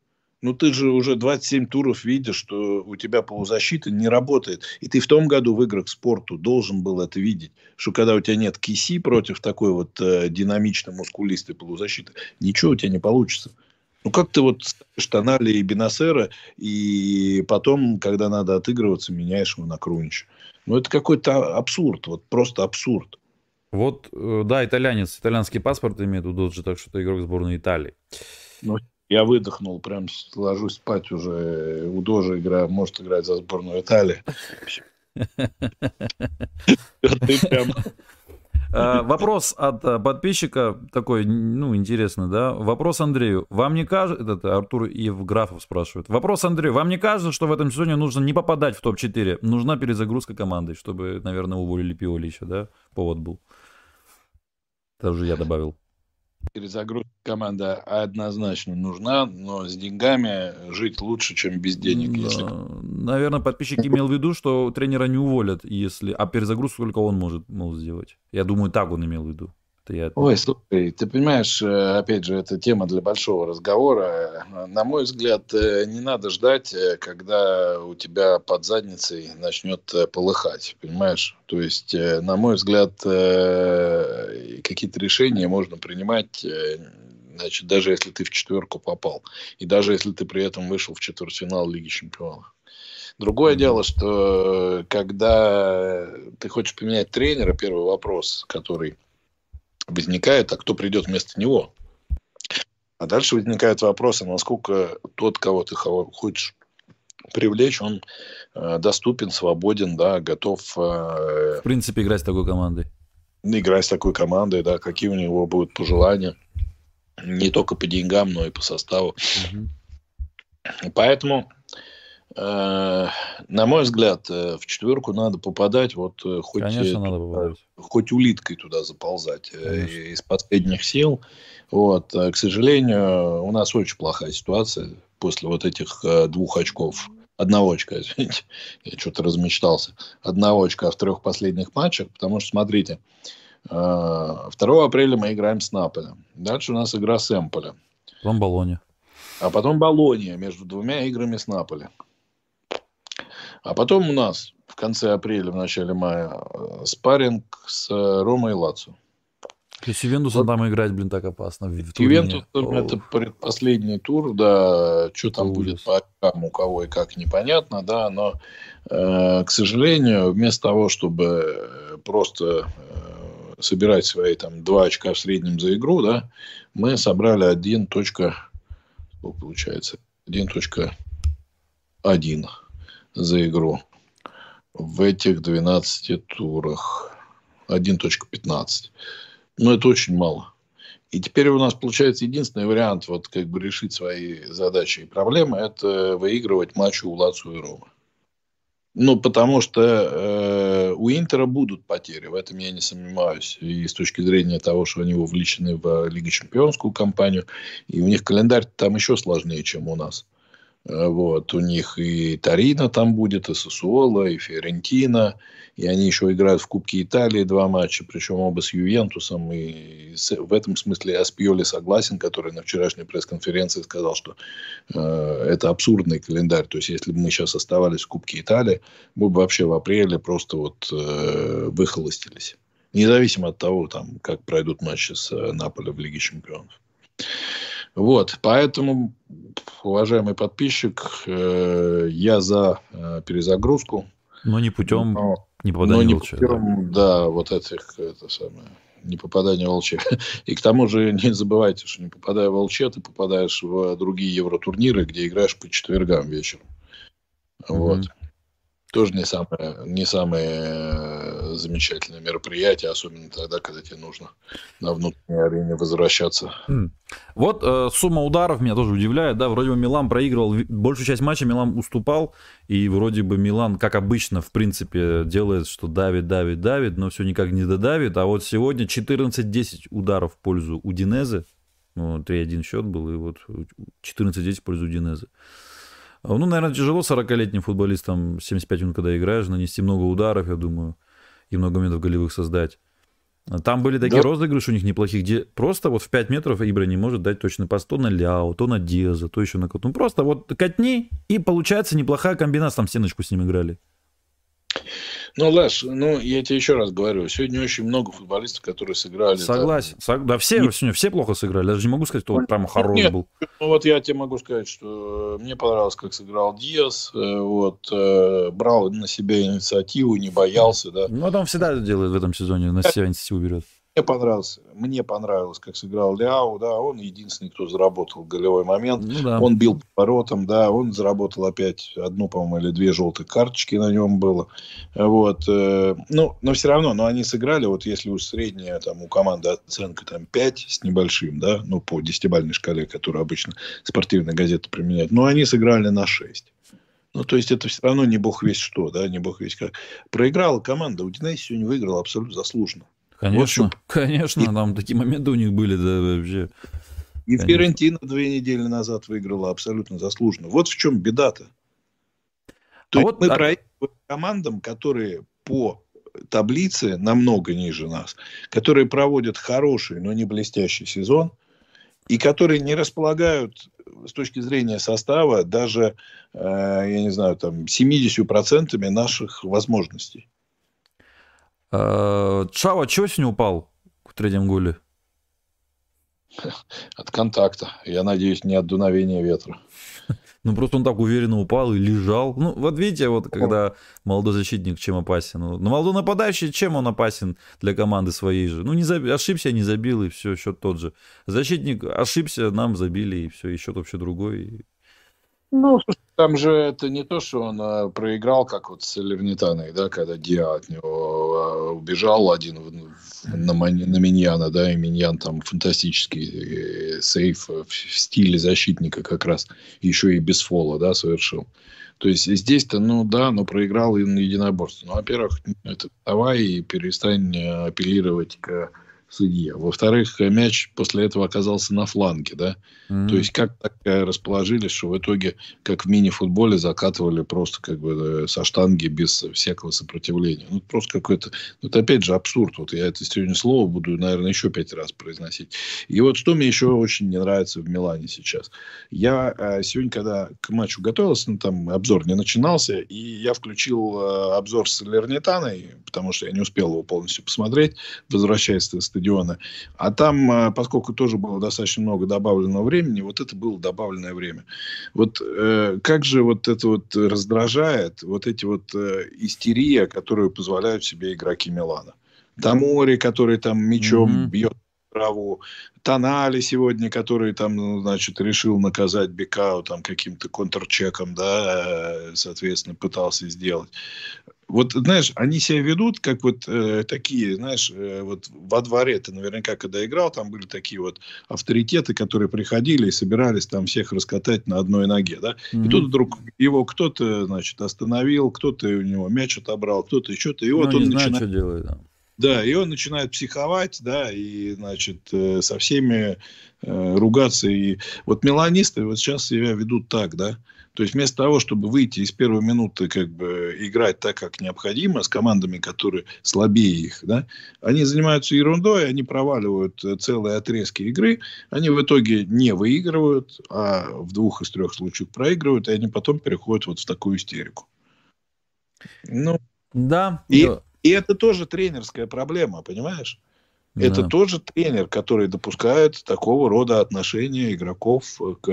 Ну, ты же уже 27 туров видишь, что у тебя полузащита не работает. И ты в том году в играх спорту должен был это видеть. Что когда у тебя нет киси против такой вот э, динамичной, мускулистой полузащиты, ничего у тебя не получится. Ну, как ты вот ставишь и Бенасера, и потом, когда надо отыгрываться, меняешь его на Крунич. Ну, это какой-то абсурд, вот просто абсурд. Вот, э, да, итальянец, итальянский паспорт имеет у Доджи, так что это игрок сборной Италии. Ну, я выдохнул, прям ложусь спать уже. У Дожи игра может играть за сборную Италии. А, вопрос от э, подписчика такой, ну, интересный, да? Вопрос Андрею. Вам не кажется, это Артур Евграфов спрашивает. Вопрос Андрею. Вам не кажется, что в этом сезоне нужно не попадать в топ-4? Нужна перезагрузка команды, чтобы, наверное, уволили Пиоли еще, да? Повод был. Тоже я добавил. Перезагрузка команда однозначно нужна, но с деньгами жить лучше, чем без денег. Да. Если... Наверное, подписчик имел в виду, что тренера не уволят, если... а перезагрузку только он может, может сделать. Я думаю, так он имел в виду. Я... Ой, слушай, ты понимаешь, э, опять же, это тема для большого разговора. На мой взгляд, э, не надо ждать, э, когда у тебя под задницей начнет полыхать, понимаешь? То есть, на мой взгляд, какие-то решения можно принимать, значит, даже если ты в четверку попал, и даже если ты при этом вышел в четвертьфинал Лиги Чемпионов. Другое mm-hmm. дело, что когда ты хочешь поменять тренера, первый вопрос, который возникает, а кто придет вместо него. А дальше возникает вопрос, а насколько тот, кого ты хочешь привлечь, он э, доступен, свободен, да, готов... Э, в принципе, играть с такой командой. Играть с такой командой, да, какие у него будут пожелания. Не только по деньгам, но и по составу. Угу. Поэтому на мой взгляд, э, в четверку надо попадать, вот э, хоть, Конечно, надо попадать. хоть улиткой туда заползать Конечно. из последних сил. Вот. К сожалению, у нас очень плохая ситуация после вот этих двух очков. Одного очка, извините, я что-то размечтался. Одного очка в трех последних матчах, потому что, смотрите, 2 апреля мы играем с Наполем. Дальше у нас игра с Эмполем. Потом Болония. А потом Болония между двумя играми с Наполем. А потом у нас в конце апреля, в начале мая э, спарринг с э, Ромой и Лацо. И с Ювентусом вот. там играть, блин, так опасно. Ювентус это предпоследний тур, да, что там будет по очкам, у кого и как непонятно, да, но, э, к сожалению, вместо того, чтобы э, просто э, собирать свои там два очка в среднем за игру, да, мы собрали один точка, сколько получается, один точка один за игру в этих 12 турах. 1.15. Но это очень мало. И теперь у нас получается единственный вариант вот как бы решить свои задачи и проблемы – это выигрывать матч у Лацу и Ромы. Ну, потому что э, у Интера будут потери, в этом я не сомневаюсь. И с точки зрения того, что они вовлечены в Лигу Чемпионскую кампанию, и у них календарь там еще сложнее, чем у нас. Вот, у них и Тарина там будет, и Сосуола, и Фиорентина. И они еще играют в Кубке Италии два матча, причем оба с Ювентусом. И в этом смысле Аспиоли согласен, который на вчерашней пресс-конференции сказал, что э, это абсурдный календарь. То есть, если бы мы сейчас оставались в Кубке Италии, мы бы вообще в апреле просто вот э, выхолостились. Независимо от того, там, как пройдут матчи с э, Наполе в Лиге Чемпионов. Вот, поэтому, уважаемый подписчик, э, я за э, перезагрузку. Но не путем но, не попадания но не волчья. Путем, да. да, вот этих, это самое, не попадания волчья. И к тому же не забывайте, что не попадая в волчья, ты попадаешь в другие евротурниры, где играешь по четвергам вечером. Mm-hmm. Вот тоже не самое, не самое э, замечательное мероприятие, особенно тогда, когда тебе нужно на внутренней арене возвращаться. Вот э, сумма ударов меня тоже удивляет, да, вроде бы Милан проигрывал, большую часть матча Милан уступал, и вроде бы Милан, как обычно, в принципе, делает, что давит, давит, давит, но все никак не додавит, а вот сегодня 14-10 ударов в пользу Удинезы, ну, 3-1 счет был, и вот 14-10 в пользу Удинезы. Ну, наверное, тяжело 40-летним футболистам 75 минут, когда играешь, нанести много ударов, я думаю, и много моментов голевых создать. Там были такие да. розыгрыши у них неплохих, где просто вот в 5 метров Ибра не может дать точный пас то на Ляо, то на Диаза, то еще на кого-то. Ну, просто вот катни, и получается неплохая комбинация, там стеночку с ним играли. Ну, Лаш, ну, я тебе еще раз говорю, сегодня очень много футболистов, которые сыграли. Согласен. Там... Да, все и... сегодня все плохо сыграли. Даже не могу сказать, что он прямо хороший Нет, был. Ну, вот я тебе могу сказать, что мне понравилось, как сыграл Диас. Э, вот, э, брал на себя инициативу, не боялся, да. Ну, он всегда делает в этом сезоне, на себя инициативу берет. Мне понравился, мне понравилось, как сыграл Ляо, да, он единственный, кто заработал голевой момент. Ну, да. Он бил по воротам, да, он заработал опять одну, по-моему, или две желтые карточки на нем было. Вот, э, ну, но все равно, но они сыграли, вот если уж средняя там у команды оценка там 5 с небольшим, да, ну, по десятибальной шкале, которую обычно спортивные газеты применяют, но они сыграли на 6. Ну, то есть, это все равно не бог весь что, да, не бог весь как. Проиграла команда, Удинес сегодня выиграла абсолютно заслуженно. Конечно, вот конечно, и... там такие моменты у них были, да, вообще. И конечно. Ферентина две недели назад выиграла абсолютно заслуженно. Вот в чем беда-то. То а есть вот, мы а... проигрываем командам, которые по таблице намного ниже нас, которые проводят хороший, но не блестящий сезон, и которые не располагают с точки зрения состава даже, э, я не знаю, там 70% наших возможностей. А, Чава, чего сегодня упал в третьем голе? От контакта. Я надеюсь, не от дуновения ветра. Ну, просто он так уверенно упал и лежал. Ну, вот видите, вот когда молодой защитник чем опасен. Ну, молодой нападающий, чем он опасен для команды своей же? Ну, не заб... ошибся, не забил, и все, счет тот же. Защитник ошибся, нам забили, и все, и счет вообще другой. Ну, там же это не то, что он а, проиграл, как вот с Лернитаной, да, когда Диа от него убежал один на, на Миньяна, да, и Миньян там фантастический э, сейф в стиле защитника как раз, еще и без фола, да, совершил. То есть здесь-то, ну да, но проиграл и на единоборство. Ну, во-первых, это давай и перестань э, апеллировать к судье. Во-вторых, мяч после этого оказался на фланге, да. Mm-hmm. То есть как так расположились, что в итоге, как в мини-футболе, закатывали просто как бы э, со штанги без всякого сопротивления. Ну, просто какой-то... Вот опять же абсурд. Вот я это сегодня слово буду, наверное, еще пять раз произносить. И вот что мне еще очень не нравится в Милане сейчас. Я э, сегодня, когда к матчу готовился, ну, там обзор не начинался, и я включил э, обзор с Лернитаной, потому что я не успел его полностью посмотреть, возвращаясь с стадиона. А там, а, поскольку тоже было достаточно много добавленного времени, вот это было добавленное время. Вот э, как же вот это вот раздражает, вот эти вот э, истерия, которую позволяют себе игроки Милана. Тамори, который там мячом mm-hmm. бьет траву. Тонали сегодня, который там, ну, значит, решил наказать Бекау там каким-то контрчеком, да, э, соответственно, пытался сделать. Вот, знаешь, они себя ведут, как вот э, такие, знаешь, э, вот во дворе ты наверняка, когда играл, там были такие вот авторитеты, которые приходили и собирались там всех раскатать на одной ноге, да. Mm-hmm. И тут вдруг его кто-то, значит, остановил, кто-то у него мяч отобрал, кто-то что-то, и вот ну, он знает, начинает... что делает, да. Да, и он начинает психовать, да, и, значит, э, со всеми э, ругаться. И вот меланисты вот сейчас себя ведут так, да. То есть вместо того, чтобы выйти из первой минуты как бы играть так, как необходимо, с командами, которые слабее их, да, они занимаются ерундой, они проваливают э, целые отрезки игры, они в итоге не выигрывают, а в двух из трех случаев проигрывают, и они потом переходят вот в такую истерику. Ну, да. И, и это тоже тренерская проблема, понимаешь? Это да. тоже тренер, который допускает такого рода отношения игроков к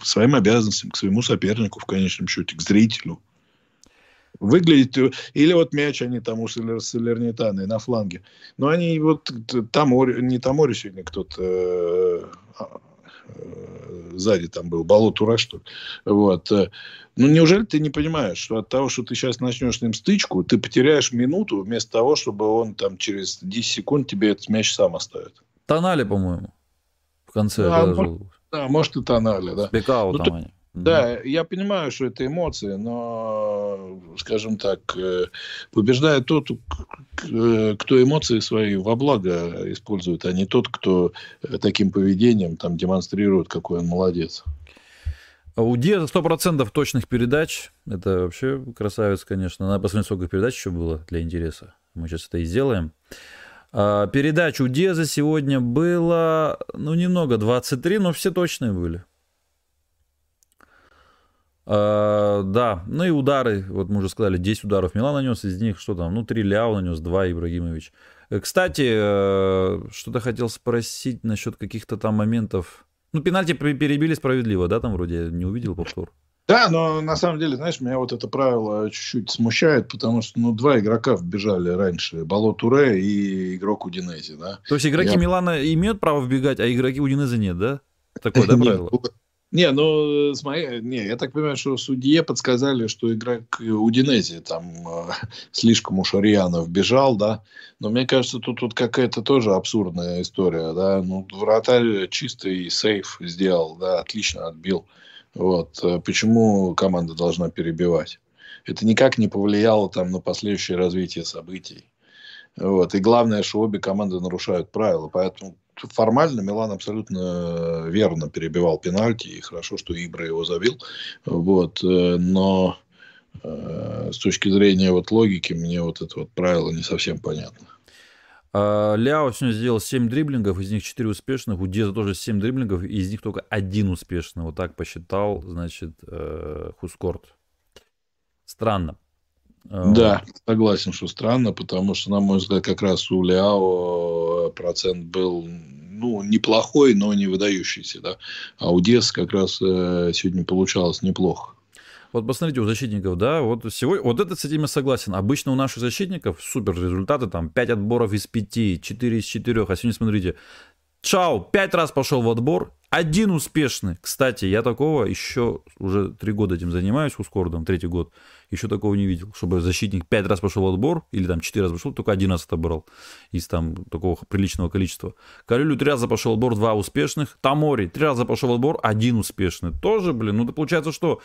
э, своим обязанностям, к своему сопернику в конечном счете, к зрителю. Выглядит... Или вот мяч они там у Салернитаны на фланге. Но они вот там, не Тамори сегодня кто-то э, э, сзади там был, Балотура, что ли. Вот. Ну, неужели ты не понимаешь, что от того, что ты сейчас начнешь с ним стычку, ты потеряешь минуту вместо того, чтобы он там через 10 секунд тебе этот мяч сам оставит? Тонали, по-моему, в конце. А, может, да, может и тонали, да. Спекау ну, там то, они. Да, я понимаю, что это эмоции, но, скажем так, э, побеждает тот, кто эмоции свои во благо использует, а не тот, кто таким поведением там демонстрирует, какой он молодец. У Диа 100% точных передач. Это вообще красавец, конечно. Надо посмотреть, сколько передач еще было для интереса. Мы сейчас это и сделаем. А, передач у Деза сегодня было, ну, немного, 23, но все точные были. А, да, ну и удары, вот мы уже сказали, 10 ударов Милан нанес, из них что там, ну, 3 Ляо нанес, 2 Ибрагимович. Э, кстати, э, что-то хотел спросить насчет каких-то там моментов. Ну, пенальти перебили справедливо, да, там вроде не увидел повтор. Да, но на самом деле, знаешь, меня вот это правило чуть-чуть смущает, потому что, ну, два игрока вбежали раньше. Бало Туре и игрок Удинези, да. То есть игроки Я... Милана имеют право вбегать, а игроки Удинези нет, да? Такое, да, правило? Не, ну, смотри, не, я так понимаю, что судье подсказали, что игрок Удинези там э, слишком уж рьяно вбежал, да. Но мне кажется, тут, тут какая-то тоже абсурдная история, да. Ну, вратарь чистый сейф сделал, да, отлично отбил. Вот. Э, почему команда должна перебивать? Это никак не повлияло там, на последующее развитие событий. Вот. И главное, что обе команды нарушают правила. Поэтому формально Милан абсолютно верно перебивал пенальти. И хорошо, что Ибра его забил. Вот. Э, но Э, с точки зрения вот логики, мне вот это вот правило не совсем понятно. А, Ляо сегодня сделал 7 дриблингов, из них 4 успешных. У Деза тоже 7 дриблингов, и из них только один успешный. Вот так посчитал, значит, э, Хускорт. Странно. А, да, согласен, что странно, потому что, на мой взгляд, как раз у Ляо процент был ну, неплохой, но не выдающийся, да. А у Дес как раз э, сегодня получалось неплохо. Вот посмотрите, у защитников, да, вот сегодня, вот это с этим я согласен. Обычно у наших защитников супер результаты, там 5 отборов из 5, 4 из 4, а сегодня смотрите, Чао, 5 раз пошел в отбор, один успешный. Кстати, я такого еще уже 3 года этим занимаюсь, у Скордом, третий год, еще такого не видел, чтобы защитник 5 раз пошел в отбор, или там 4 раза пошел, только один раз отобрал из там такого приличного количества. Калюлю 3 раза пошел в отбор, 2 успешных. Тамори 3 раза пошел в отбор, один успешный. Тоже, блин, ну это получается, что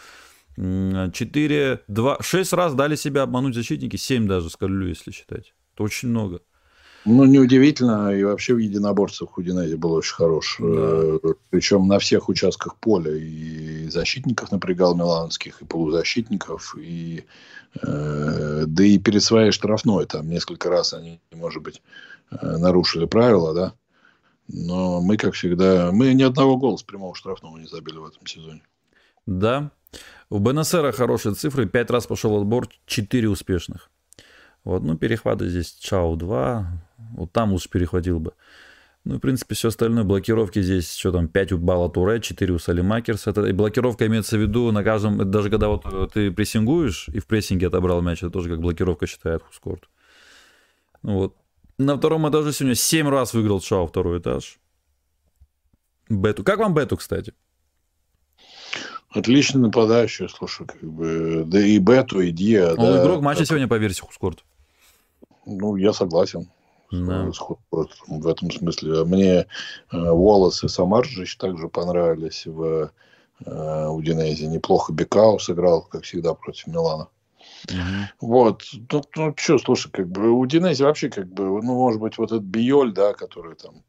4, 2, 6 раз дали себя обмануть защитники, 7 даже скажу, если считать. Это очень много. Ну, неудивительно, и вообще в единоборцах Удинези был очень хорош. Да. Э, Причем на всех участках поля. И защитников напрягал миланских, и полузащитников, и э, да и перед своей штрафной там несколько раз они, может быть, э, нарушили правила, да. Но мы, как всегда, мы ни одного гола с прямого штрафного не забили в этом сезоне. Да, у БНСР хорошие цифры. Пять раз пошел отбор, четыре успешных. Вот, ну, перехваты здесь Чао 2. Вот там лучше перехватил бы. Ну, в принципе, все остальное. Блокировки здесь, что там, 5 у Бала Туре, 4 у Салимакерс. Это, и блокировка имеется в виду на каждом, даже когда вот э, ты прессингуешь и в прессинге отобрал мяч, это тоже как блокировка считает Хускорт. Ну, вот. На втором этаже сегодня 7 раз выиграл Чао второй этаж. Бету. Как вам Бету, кстати? Отличный нападающий, слушай, как бы, да и Бету, и Диа. Он да, игрок матча сегодня по версии Хускорт. Ну, я согласен. Да. В этом смысле. Мне э, Волос и Самарджич также понравились в э, Удинезе. Неплохо Бекау сыграл, как всегда, против Милана. Угу. Вот. Ну, ну что, слушай, как бы у Динези вообще, как бы, ну, может быть, вот этот Биоль, да, который там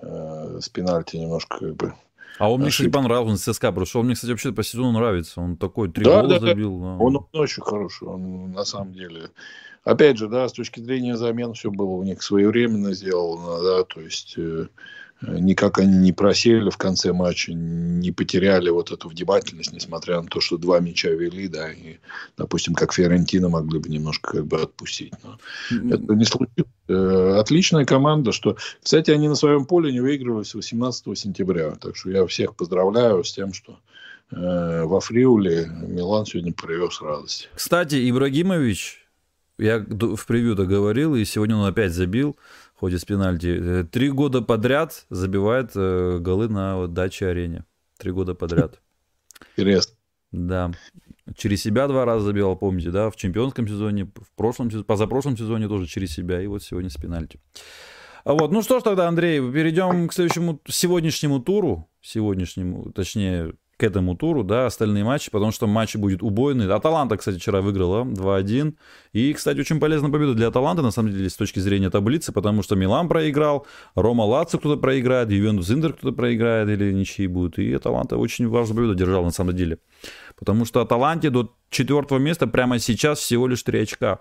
э, с пенальти немножко, как бы, а он мне, кстати, понравился, ЦСКА прошел. Он мне, кстати, вообще по сезону нравится. Он такой, три да, гола да, забил. Да. Он, он очень хороший, он на самом деле. Опять же, да, с точки зрения замен все было у них своевременно сделано, да, то есть э, никак они не просели в конце матча, не потеряли вот эту внимательность, несмотря на то, что два мяча вели, да, и, допустим, как Фиорентина могли бы немножко как бы отпустить. Но mm-hmm. это не случилось. Э, отличная команда, что, кстати, они на своем поле не выигрывали с 18 сентября, так что я всех поздравляю с тем, что э, во Фриуле Милан сегодня привез радость. Кстати, Ибрагимович, я в превью-то говорил, и сегодня он опять забил ходе с пенальти. Э, три года подряд забивает э, голы на даче арене. Три года подряд. Интересно. Да. Через себя два раза забивал, помните, да, в чемпионском сезоне, в прошлом, позапрошлом сезоне тоже через себя, и вот сегодня с пенальти. А вот, ну что ж тогда, Андрей, перейдем к следующему сегодняшнему туру, сегодняшнему, точнее, к этому туру, да, остальные матчи, потому что матчи будет убойный. Аталанта, кстати, вчера выиграла 2-1. И, кстати, очень полезная победа для Аталанты, на самом деле, с точки зрения таблицы, потому что Милан проиграл, Рома Лацо кто-то проиграет, Ювентус Интер кто-то проиграет или ничьи будут. И Аталанта очень важную победу держал на самом деле. Потому что Аталанте до четвертого места прямо сейчас всего лишь 3 очка.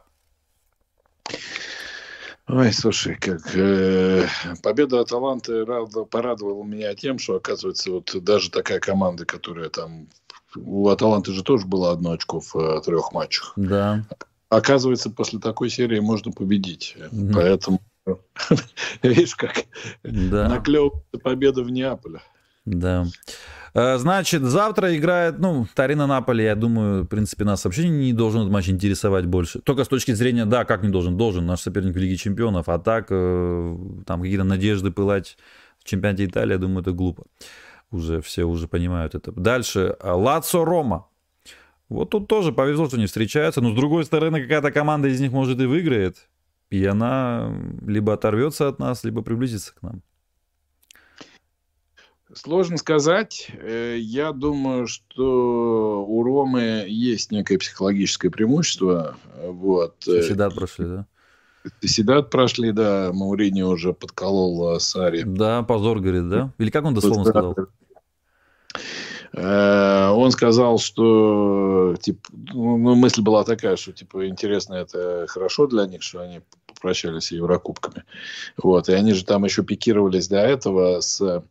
Ой, слушай, как э, победа Аталанты порадовала меня тем, что, оказывается, вот даже такая команда, которая там... У Аталанты же тоже было одно очко в э, трех матчах. Да. Оказывается, после такой серии можно победить. Mm-hmm. Поэтому, видишь, как да. наклевывается победа в Неаполе. Да. Э, значит, завтра играет, ну, Тарина Наполи, я думаю, в принципе, нас вообще не должен этот матч интересовать больше. Только с точки зрения, да, как не должен, должен, наш соперник в Лиге Чемпионов, а так, э, там какие-то надежды пылать в чемпионате Италии, я думаю, это глупо. Уже все уже понимают это. Дальше, Лацо Рома. Вот тут тоже повезло, что не встречаются, но с другой стороны, какая-то команда из них, может, и выиграет, и она либо оторвется от нас, либо приблизится к нам. Сложно сказать. Э, я думаю, что у Ромы есть некое психологическое преимущество. Вот. Соседат прошли, да? Соседат прошли, да. Маурини уже подколол Сари. Да, позор, говорит, да? Или как он дословно сказал? Э, он сказал, что типа, ну, мысль была такая, что типа интересно, это хорошо для них, что они попрощались с Еврокубками. Вот. И они же там еще пикировались до этого с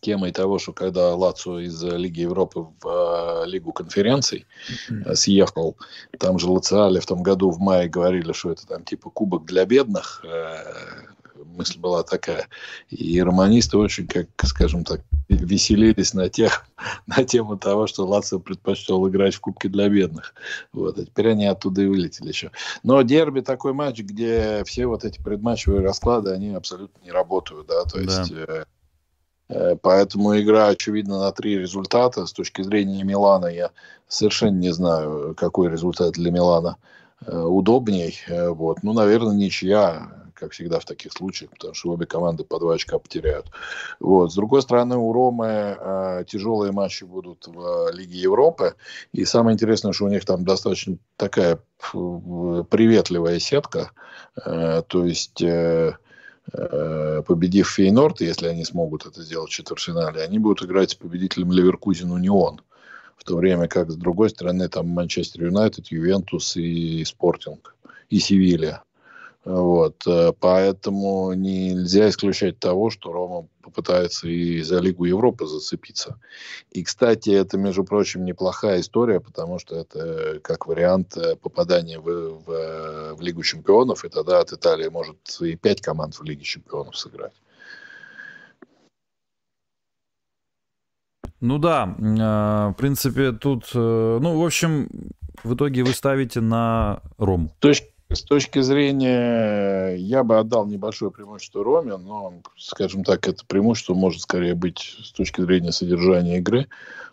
темой того, что когда Лацо из Лиги Европы в э, Лигу конференций mm-hmm. съехал, там же Лациали в том году в мае говорили, что это там типа кубок для бедных. Э, мысль была такая. И романисты очень, как, скажем так, веселились на, тех, на тему того, что Лацио предпочел играть в Кубке для бедных. Вот. А теперь они оттуда и вылетели еще. Но дерби такой матч, где все вот эти предматчевые расклады, они абсолютно не работают. Да? То есть. Э, Поэтому игра, очевидно, на три результата. С точки зрения Милана я совершенно не знаю, какой результат для Милана э, удобней. Э, вот. Ну, наверное, ничья как всегда в таких случаях, потому что обе команды по два очка потеряют. Вот. С другой стороны, у Ромы э, тяжелые матчи будут в Лиге Европы. И самое интересное, что у них там достаточно такая приветливая сетка. Э, то есть... Э, победив Фейнорд, если они смогут это сделать в четвертьфинале, они будут играть с победителем Ливеркузен Унион. В то время как, с другой стороны, там Манчестер Юнайтед, Ювентус и Спортинг, и Севилья. Вот, э, поэтому нельзя исключать того, что Рома попытается и за Лигу Европы зацепиться. И, кстати, это, между прочим, неплохая история, потому что это как вариант э, попадания в, в, в Лигу чемпионов, и тогда от Италии может и пять команд в Лиге чемпионов сыграть. Ну да, э, в принципе, тут, ну, в общем, в итоге вы ставите на Рому. То есть с точки зрения, я бы отдал небольшое преимущество Роме, но, скажем так, это преимущество может скорее быть с точки зрения содержания игры,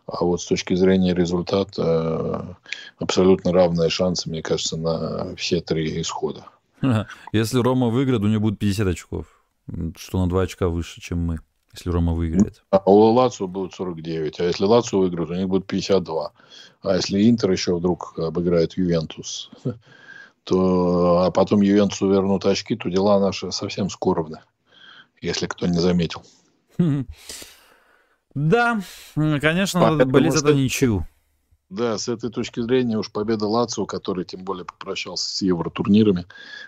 а вот с точки зрения результата абсолютно равные шансы, мне кажется, на все три исхода. Если Рома выиграет, у него будет 50 очков, что на 2 очка выше, чем мы, если Рома выиграет. А у Лацио будет 49, а если Лацио выиграет, у них будет 52. А если Интер еще вдруг обыграет Ювентус, то, а потом Ювентусу вернут очки, то дела наши совсем скоровны, если кто не заметил. Да, конечно, Поэтому надо болеть за ничью. Да, с этой точки зрения уж победа Лацио, который тем более попрощался с евротурнирами,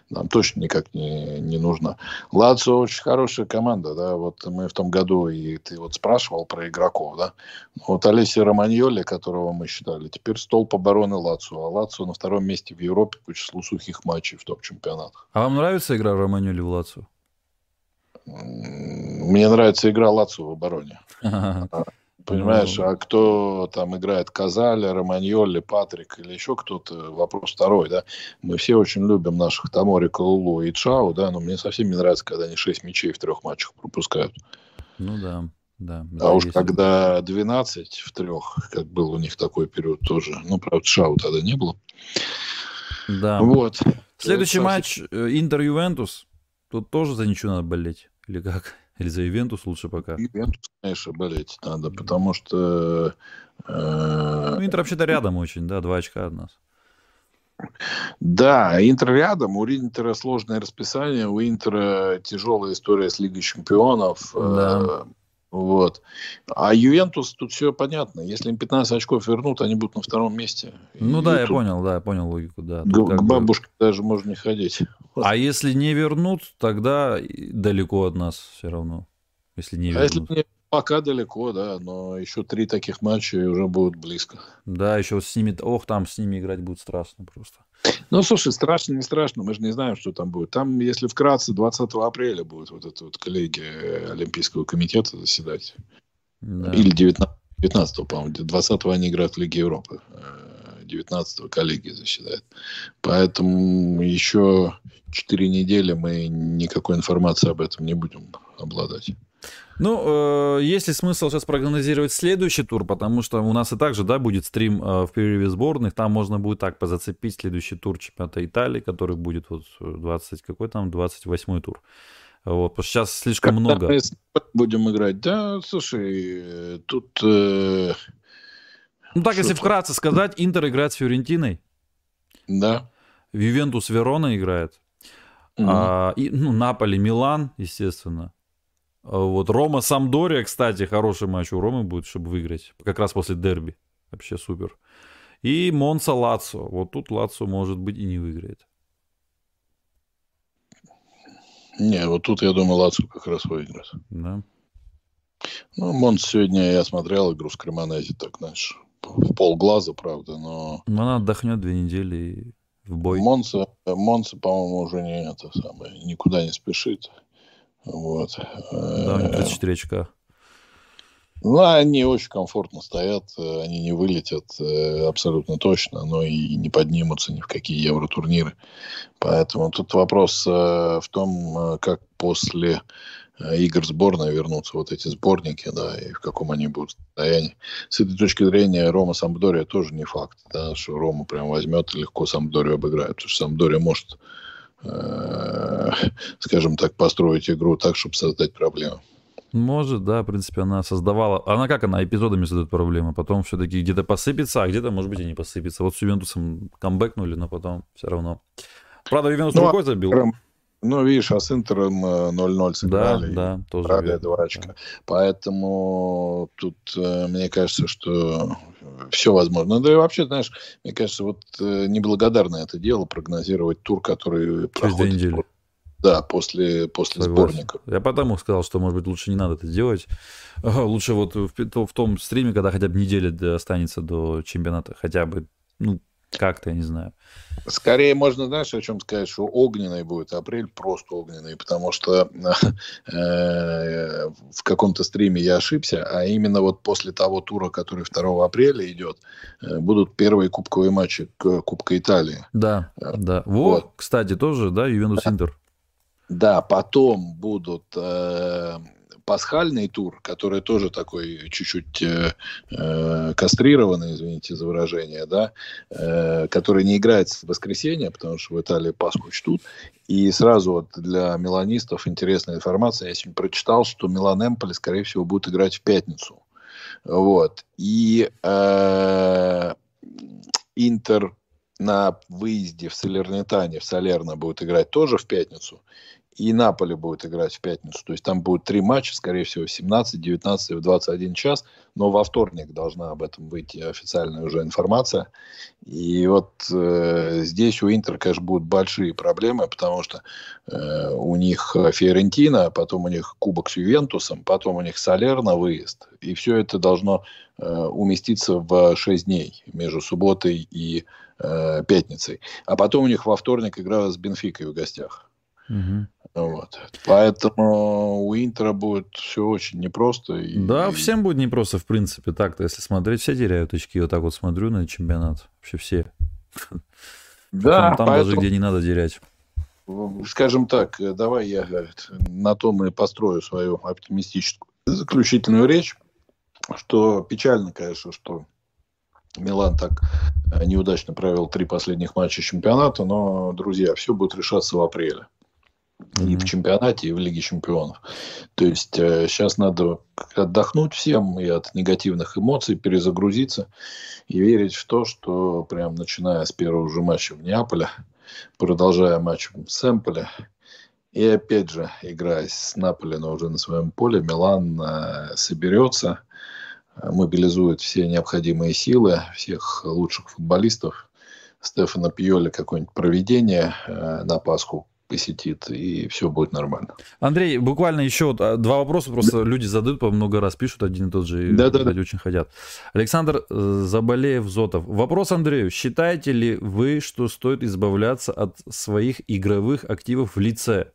нам точно никак не, не нужна. Лацио очень хорошая команда, да, вот мы в том году, и ты вот спрашивал про игроков, да, вот Олеси Романьоли, которого мы считали, теперь столб обороны Лацио, а Лацио на втором месте в Европе по числу сухих матчей в топ-чемпионатах. А вам нравится игра Романьоли в Лацио? Мне нравится игра Лацио в обороне. Понимаешь, ну... а кто там играет Казаля, Романьоли, Патрик или еще кто-то, вопрос второй, да. Мы все очень любим наших Тамори, Калулу и Чао, да, но мне совсем не нравится, когда они 6 мячей в трех матчах пропускают. Ну да, да. А уж когда 12 в трех, как был у них такой период тоже, ну, правда, Чао тогда не было. Да. Вот. Следующий матч э, Интер-Ювентус. Тут тоже за ничего надо болеть. Или как? Или за Ивентус лучше пока? Ивентус, конечно, болеть надо, потому что... Э, ну, Интер вообще-то рядом очень, да, два очка от нас. Да, Интер рядом, у Интера сложное расписание, у Интера тяжелая история с Лигой Чемпионов. Да. Э, вот. А Ювентус, тут все понятно. Если им 15 очков вернут, они будут на втором месте. Ну и да, я понял, да, я понял логику, да. Тут к, к бабушке бы... даже можно не ходить. А если не вернут, тогда далеко от нас все равно. Если не вернут. А если не Пока далеко, да, но еще три таких матча и уже будут близко. Да, еще с ними, ох, там с ними играть будет страшно просто. Ну, слушай, страшно, не страшно, мы же не знаем, что там будет. Там, если вкратце, 20 апреля будет вот эта вот коллегия Олимпийского комитета заседать. Да. Или 19, 19 по-моему, 20 они играют в Лиге Европы. 19 э, коллегия заседает. Поэтому еще 4 недели мы никакой информации об этом не будем обладать. Ну, э, есть ли смысл сейчас прогнозировать следующий тур, потому что у нас и так же, да, будет стрим э, в перерыве сборных, там можно будет так позацепить следующий тур чемпионата Италии, который будет вот 20, какой там, 28 тур. Вот, потому что сейчас слишком Когда много. Будем играть, да, слушай, тут... Э... Ну так, если вкратце сказать, Интер играет с Фиорентиной. Да. Ювентус Верона играет. Угу. А, и, ну, Наполи, Милан, естественно. Вот Рома Самдория, кстати, хороший матч у Ромы будет, чтобы выиграть. Как раз после дерби. Вообще супер. И Монса Лацо. Вот тут Лацо, может быть, и не выиграет. Не, вот тут, я думаю, Лацо как раз выиграет. Да. Ну, Монс сегодня я смотрел игру с Кремонези, так, знаешь, в полглаза, правда, но... Ну, она отдохнет две недели и в бой. Монса, Монса, по-моему, уже не это самое, никуда не спешит. Вот. Да, у них 34 очка. Ну, они очень комфортно стоят, они не вылетят э, абсолютно точно, но и не поднимутся ни в какие евротурниры. Поэтому тут вопрос э, в том, э, как после игр сборной вернутся вот эти сборники, да, и в каком они будут состоянии. С этой точки зрения Рома Самбдория тоже не факт, да, что Рома прям возьмет и легко Самбдорию обыграет, потому что Самбдория может, э, скажем так, построить игру так, чтобы создать проблемы. Может, да, в принципе, она создавала... Она как, она эпизодами создает проблемы, потом все-таки где-то посыпется, а где-то, может быть, и не посыпется. Вот с Ювентусом камбэкнули, но потом все равно. Правда, Ювентус ну, рукой забил. Ну, видишь, а с Интером 0-0 э, сыграли. Да, да, тоже два очка. Да. Поэтому тут, э, мне кажется, что все возможно. Да и вообще, знаешь, мне кажется, вот э, неблагодарно это дело прогнозировать тур, который Через проходит... Две недели. Да, после, после сборника. Я потому сказал, что, может быть, лучше не надо это делать. Лучше вот в, в том стриме, когда хотя бы неделя останется до чемпионата, хотя бы, ну, как-то, я не знаю. Скорее можно, знаешь, о чем сказать, что огненный будет апрель, просто огненный, потому что э, в каком-то стриме я ошибся, а именно вот после того тура, который 2 апреля идет, э, будут первые кубковые матчи Кубка Италии. Да, э, да. Вот, вот. кстати, тоже, да, Ювентус Интер. Да, потом будут э, пасхальный тур, который тоже такой чуть-чуть э, э, кастрированный, извините за выражение, да, э, который не играет в воскресенье, потому что в Италии Пасху чтут. И сразу вот для миланистов интересная информация. Я сегодня прочитал, что Милан Эмполи, скорее всего, будет играть в пятницу. Вот. И э, Интер на выезде в Салернитане, в Салерно будет играть тоже в пятницу и Наполе будет играть в пятницу. То есть там будет три матча, скорее всего, в 17, 19 и в 21 час. Но во вторник должна об этом выйти официальная уже информация. И вот э, здесь у Интер, конечно, будут большие проблемы, потому что э, у них Фиорентина, потом у них Кубок с Ювентусом, потом у них Солер на выезд. И все это должно э, уместиться в 6 дней между субботой и э, пятницей. А потом у них во вторник игра с Бенфикой в гостях. Угу. Вот. Поэтому у Интера будет все очень непросто. И, да, всем будет непросто, в принципе, так-то, если смотреть, все теряют очки. Вот так вот смотрю на чемпионат. Вообще все. Да, там, там поэтому, даже где не надо терять. Скажем так, давай я на том и построю свою оптимистическую заключительную речь, что печально, конечно, что Милан так неудачно провел три последних матча чемпионата, но, друзья, все будет решаться в апреле mm-hmm. и в чемпионате, и в Лиге чемпионов. То есть э, сейчас надо отдохнуть всем и от негативных эмоций, перезагрузиться и верить в то, что прям начиная с первого же матча в Неаполе, продолжая матч с Эмполе, и опять же, играя с Наполи, но уже на своем поле, Милан э, соберется, мобилизует все необходимые силы, всех лучших футболистов, Стефана Пьоли какое-нибудь проведение э, на Пасху посетит, и все будет нормально. Андрей, буквально еще а, два вопроса, просто да. люди задают по много раз, пишут один и тот же, и да, да. очень хотят. Александр э, Заболеев-Зотов. Вопрос Андрею. Считаете ли вы, что стоит избавляться от своих игровых активов в лице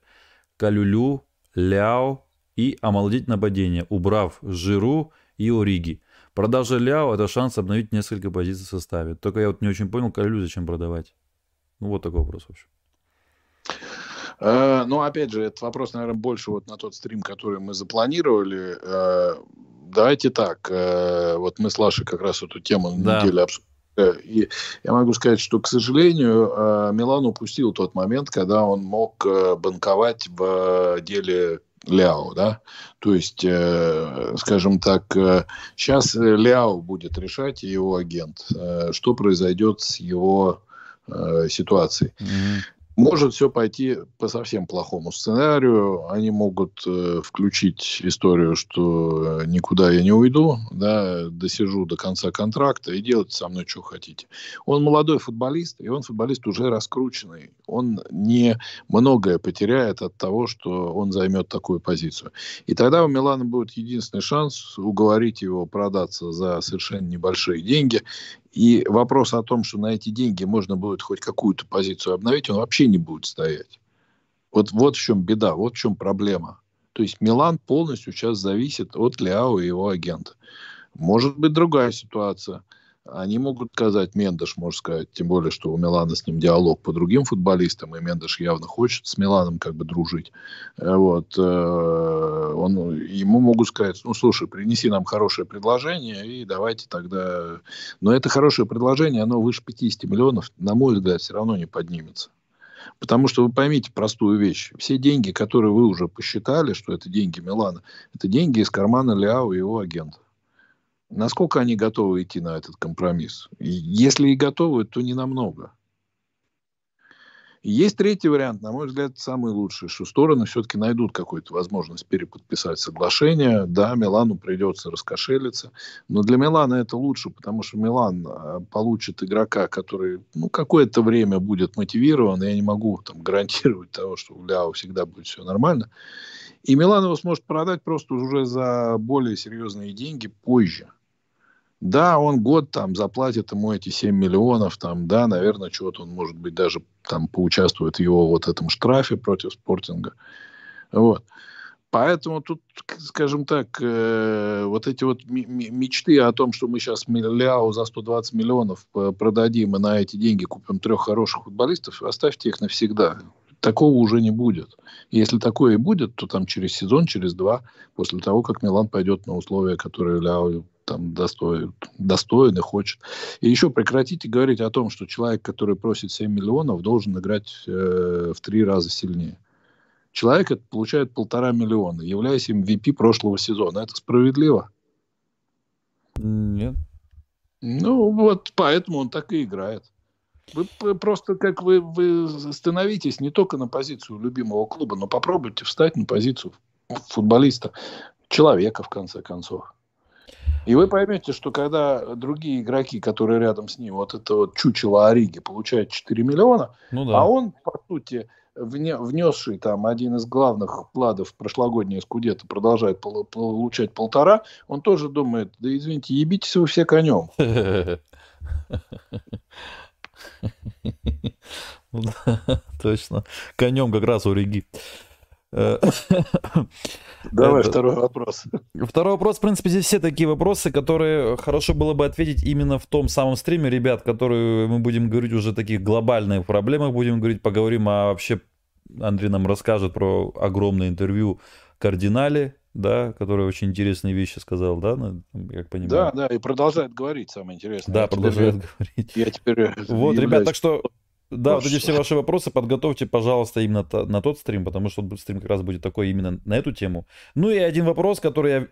Калюлю, Ляо и омолодить нападение, убрав Жиру и Ориги? Продажа Ляо – это шанс обновить несколько позиций в составе. Только я вот не очень понял, Калюлю зачем продавать? Ну, вот такой вопрос, в общем. Э, ну, опять же, этот вопрос, наверное, больше вот на тот стрим, который мы запланировали. Э, давайте так, э, вот мы с Лашей как раз эту тему да. неделю обсуждали. И я могу сказать, что, к сожалению, Милан упустил тот момент, когда он мог банковать в деле Ляо, да, то есть, скажем так, сейчас Ляо будет решать, его агент, что произойдет с его ситуацией. Mm-hmm может все пойти по совсем плохому сценарию. Они могут э, включить историю, что э, никуда я не уйду, да, досижу до конца контракта и делать со мной, что хотите. Он молодой футболист, и он футболист уже раскрученный. Он не многое потеряет от того, что он займет такую позицию. И тогда у Милана будет единственный шанс уговорить его продаться за совершенно небольшие деньги и вопрос о том, что на эти деньги можно будет хоть какую-то позицию обновить, он вообще не будет стоять. Вот, вот в чем беда, вот в чем проблема. То есть Милан полностью сейчас зависит от Ляо и его агента. Может быть другая ситуация – они могут сказать, Мендеш может сказать, тем более, что у Милана с ним диалог по другим футболистам, и Мендеш явно хочет с Миланом как бы дружить. Э, вот. Э, он, ему могут сказать, ну, слушай, принеси нам хорошее предложение, и давайте тогда... Но это хорошее предложение, оно выше 50 миллионов, на мой взгляд, все равно не поднимется. Потому что вы поймите простую вещь. Все деньги, которые вы уже посчитали, что это деньги Милана, это деньги из кармана Ляо и его агента. Насколько они готовы идти на этот компромисс? если и готовы, то не намного. Есть третий вариант, на мой взгляд, самый лучший, что стороны все-таки найдут какую-то возможность переподписать соглашение. Да, Милану придется раскошелиться, но для Милана это лучше, потому что Милан а, получит игрока, который ну, какое-то время будет мотивирован. Я не могу там, гарантировать того, что у Ляо всегда будет все нормально. И Милан его сможет продать просто уже за более серьезные деньги позже. Да, он год там заплатит ему эти 7 миллионов, там, да, наверное, чего-то он, может быть, даже там поучаствует в его вот этом штрафе против спортинга. Вот. Поэтому тут, скажем так, э, вот эти вот мечты о том, что мы сейчас Ляо за 120 миллионов э, продадим и на эти деньги купим трех хороших футболистов, оставьте их навсегда. Такого уже не будет. Если такое и будет, то там через сезон, через два, после того, как Милан пойдет на условия, которые Ляо там достоин, достоин и хочет. И еще прекратите говорить о том, что человек, который просит 7 миллионов, должен играть э, в три раза сильнее. Человек это получает полтора миллиона, являясь MVP прошлого сезона. Это справедливо? Нет. Ну, вот поэтому он так и играет. Вы просто как вы, вы становитесь не только на позицию любимого клуба, но попробуйте встать на позицию футболиста, человека, в конце концов. И вы поймете, что когда другие игроки, которые рядом с ним, вот это вот чучело Ориги, получают 4 миллиона, ну, да. а он, по сути, внесший там один из главных вкладов в прошлогоднее скудето продолжает получать полтора, он тоже думает, да извините, ебитесь вы все конем. Точно. Конем как раз у Риги. Давай второй вопрос. Второй вопрос, в принципе, здесь все такие вопросы, которые хорошо было бы ответить именно в том самом стриме, ребят, которые мы будем говорить уже о таких глобальных проблемах, будем говорить, поговорим, а вообще Андрей нам расскажет про огромное интервью кардинале, да, который очень интересные вещи сказал, да, как понимаю. Да, да, и продолжает говорить, самое интересное. Да, я продолжает теперь, говорить. Я теперь Вот, ребят, так что да, вот эти все ваши вопросы подготовьте, пожалуйста, именно на тот стрим, потому что стрим как раз будет такой именно на эту тему. Ну и один вопрос, который я,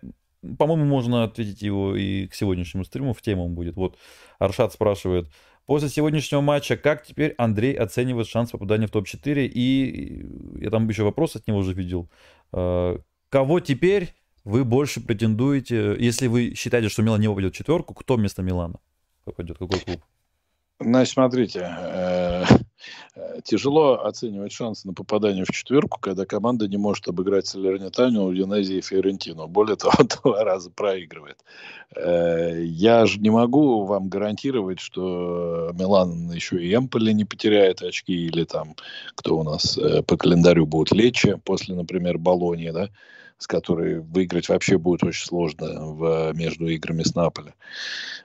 по-моему, можно ответить его и к сегодняшнему стриму, в тему он будет. Вот Аршат спрашивает, после сегодняшнего матча, как теперь Андрей оценивает шанс попадания в топ-4? И я там еще вопрос от него уже видел. А, кого теперь вы больше претендуете, если вы считаете, что Милан не попадет в четверку, кто вместо Милана попадет, какой клуб? Значит, смотрите, э, э, тяжело оценивать шансы на попадание в четверку, когда команда не может обыграть Салернитанию, Удинезии и Фиорентину. Более того, два раза проигрывает. Э, я же не могу вам гарантировать, что Милан еще и Эмполи не потеряет очки, или там, кто у нас по календарю будет Лечи после, например, Болонии, да, с которой выиграть вообще будет очень сложно в, между играми с Наполи.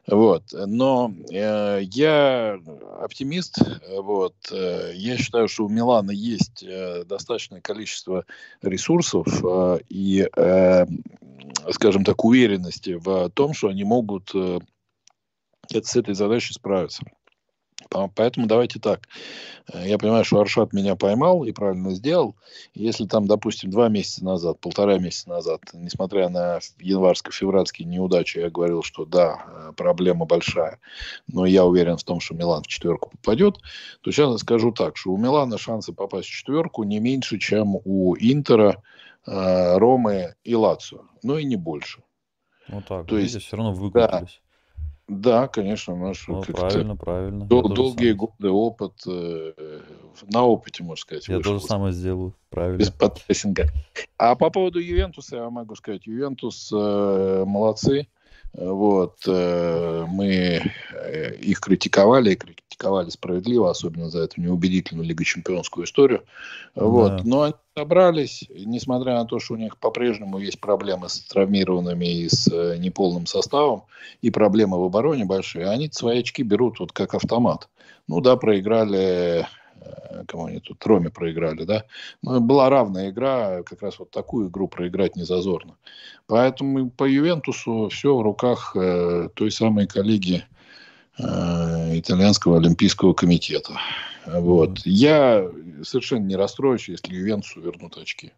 Вот. Но э, я оптимист. Вот. Э, я считаю, что у Милана есть э, достаточное количество ресурсов э, и, э, скажем так, уверенности в том, что они могут э, с этой задачей справиться. Поэтому давайте так. Э, я понимаю, что Аршат меня поймал и правильно сделал. Если там, допустим, два месяца назад, полтора месяца назад, несмотря на январско-февральские неудачи, я говорил, что да, э, проблема большая, но я уверен в том, что Милан в четверку попадет, то сейчас я скажу так, что у Милана шансы попасть в четверку не меньше, чем у Интера, э, Ромы и Лацио. Но и не больше. Вот так. То есть, все равно выкрутились. Да, да, конечно, наш ну, правильно, правильно. Дол- долгие сам... годы опыт, э, на опыте, можно сказать. Я тоже самое сделаю, правильно. Без подпрессинга. А по поводу Ювентуса, я могу сказать, Ювентус э, молодцы. Вот, э, мы э, их критиковали, и критиковали справедливо, особенно за эту неубедительную Лигу Чемпионскую историю. Вот, да. но они собрались, несмотря на то, что у них по-прежнему есть проблемы с травмированными и с э, неполным составом, и проблемы в обороне большие, они свои очки берут вот как автомат. Ну да, проиграли кому они тут, Роме проиграли, да. Но была равная игра, как раз вот такую игру проиграть не зазорно. Поэтому по Ювентусу все в руках э, той самой коллеги э, итальянского олимпийского комитета. Вот. Я совершенно не расстроюсь, если Ювентусу вернут очки.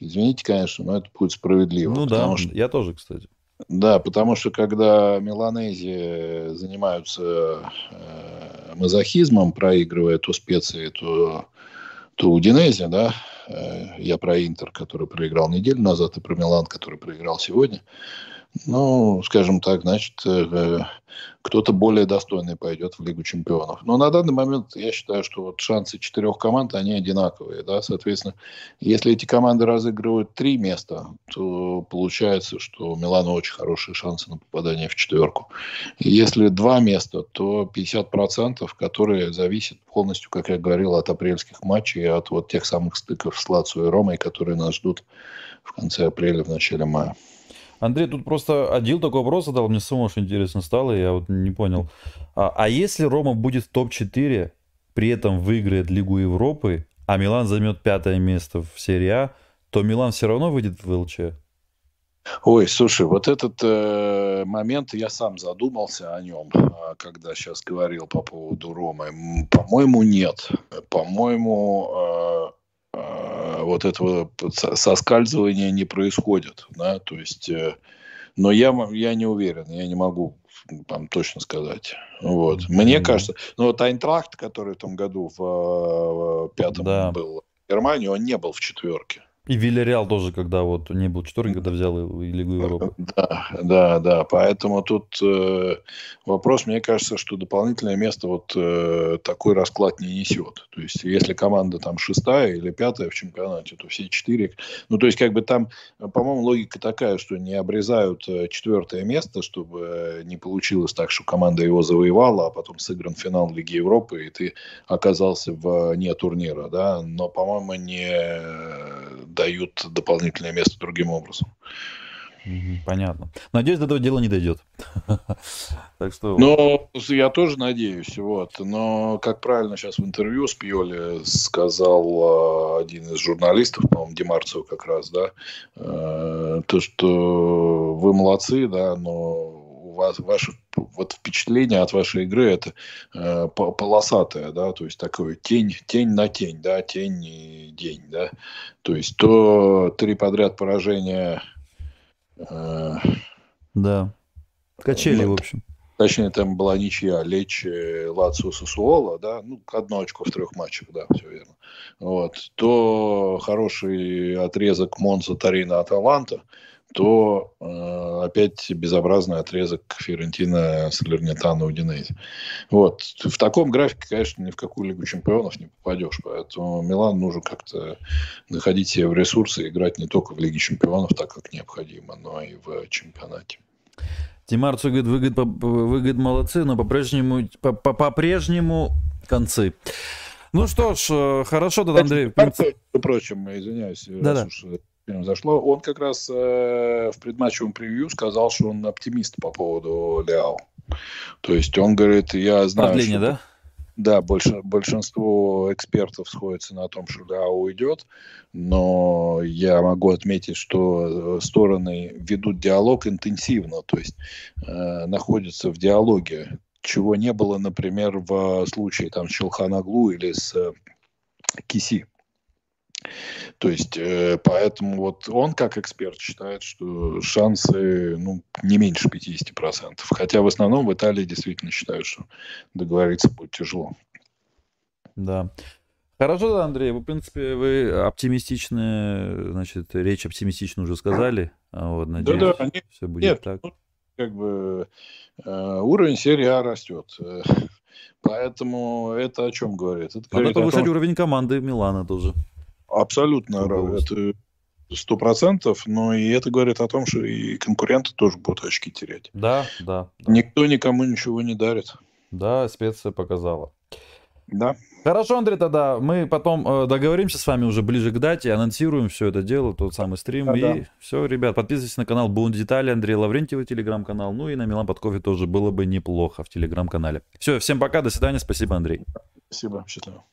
Извините, конечно, но это будет справедливо. Ну да, что... я тоже, кстати. Да, потому что когда меланези занимаются э, мазохизмом, проигрывая то специи, то, то Удинези, да, э, я про Интер, который проиграл неделю назад, и про Милан, который проиграл сегодня, ну, скажем так, значит, э, кто-то более достойный пойдет в Лигу чемпионов. Но на данный момент я считаю, что вот шансы четырех команд, они одинаковые. Да? Соответственно, если эти команды разыгрывают три места, то получается, что у Милана очень хорошие шансы на попадание в четверку. если два места, то 50%, которые зависят полностью, как я говорил, от апрельских матчей от вот тех самых стыков с Лацио и Ромой, которые нас ждут в конце апреля, в начале мая. Андрей, тут просто Адил такой вопрос задал, мне самому очень интересно стало, я вот не понял. А, а если Рома будет в топ-4, при этом выиграет Лигу Европы, а Милан займет пятое место в серии А, то Милан все равно выйдет в ЛЧ? Ой, слушай, вот этот э, момент я сам задумался о нем, а, когда сейчас говорил по поводу Ромы. По-моему, нет. По-моему, э, а, вот этого соскальзывания не происходит, да, то есть, э, но я, я не уверен, я не могу там точно сказать. Вот. Мне mm-hmm. кажется, ну вот Айнтрахт, который в том году в, в пятом да. был в Германии, он не был в четверке. И Вильяреал тоже, когда вот не был четвертый, когда взял Лигу Европы. Да, да, да. Поэтому тут э, вопрос, мне кажется, что дополнительное место вот э, такой расклад не несет. То есть, если команда там шестая или пятая в чемпионате, то все четыре. Ну, то есть, как бы там, по-моему, логика такая, что не обрезают э, четвертое место, чтобы не получилось так, что команда его завоевала, а потом сыгран финал Лиги Европы, и ты оказался вне турнира, да. Но, по-моему, не дают дополнительное место другим образом. Понятно. Надеюсь, до этого дела не дойдет. так что... Ну, я тоже надеюсь. Вот. Но, как правильно сейчас в интервью с Пьоли сказал а, один из журналистов, по-моему, Демарцев как раз, да, э, то, что вы молодцы, да, но вас, ваше вот впечатление от вашей игры это э, полосатое, да, то есть такое тень, тень на тень, да, тень и день, да, то есть то три подряд поражения. Э, да. Качели, ну, в общем. Точнее, там была ничья Лечь, Лацио, Сосуола, да, ну, одно очко в трех матчах, да, все верно. Вот. То хороший отрезок Монза, Тарина, Аталанта, то э, опять безобразный отрезок Фиорентина, Салернитана, Удинези. Вот. В таком графике, конечно, ни в какую Лигу чемпионов не попадешь. Поэтому Милан нужно как-то находить себе в ресурсы и играть не только в Лиге чемпионов, так как необходимо, но и в чемпионате. Тимарцу говорит, вы, говорит, вы, говорит, молодцы, но по-прежнему, по-прежнему концы. Ну что ж, э, хорошо, тогда, Андрей. Между прочим, извиняюсь, да -да зашло. Он как раз э, в предматчевом превью сказал, что он оптимист по поводу Ляо. То есть он говорит, я знаю, Продление, что... да? Да, больше, большинство экспертов сходится на том, что Ляо уйдет, но я могу отметить, что э, стороны ведут диалог интенсивно, то есть э, находятся в диалоге чего не было, например, в случае там с Челханаглу или с э, Киси. То есть, э, поэтому вот он, как эксперт, считает, что шансы ну, не меньше 50%. Хотя в основном в Италии действительно считают, что договориться будет тяжело. Да. Хорошо, Андрей, вы, в принципе, вы оптимистичны, значит, речь оптимистично уже сказали. А вот, надеюсь, да, да, все будет нет, так. Ну, как бы э, уровень серии А растет. Поэтому это о чем говорит? Это говорит Надо повышать том, уровень команды Милана тоже. Абсолютно, это сто процентов, но и это говорит о том, что и конкуренты тоже будут очки терять. Да, да. да. Никто никому ничего не дарит. Да, специя показала. Да. Хорошо, Андрей, тогда мы потом э, договоримся с вами уже ближе к дате, анонсируем все это дело, тот самый стрим. Да, и да. все, ребят, подписывайтесь на канал Бун Детали, Андрей Лаврентьев, телеграм-канал. Ну и на Милан под кофе тоже было бы неплохо в телеграм-канале. Все, всем пока, до свидания, спасибо, Андрей. Спасибо, счастливо.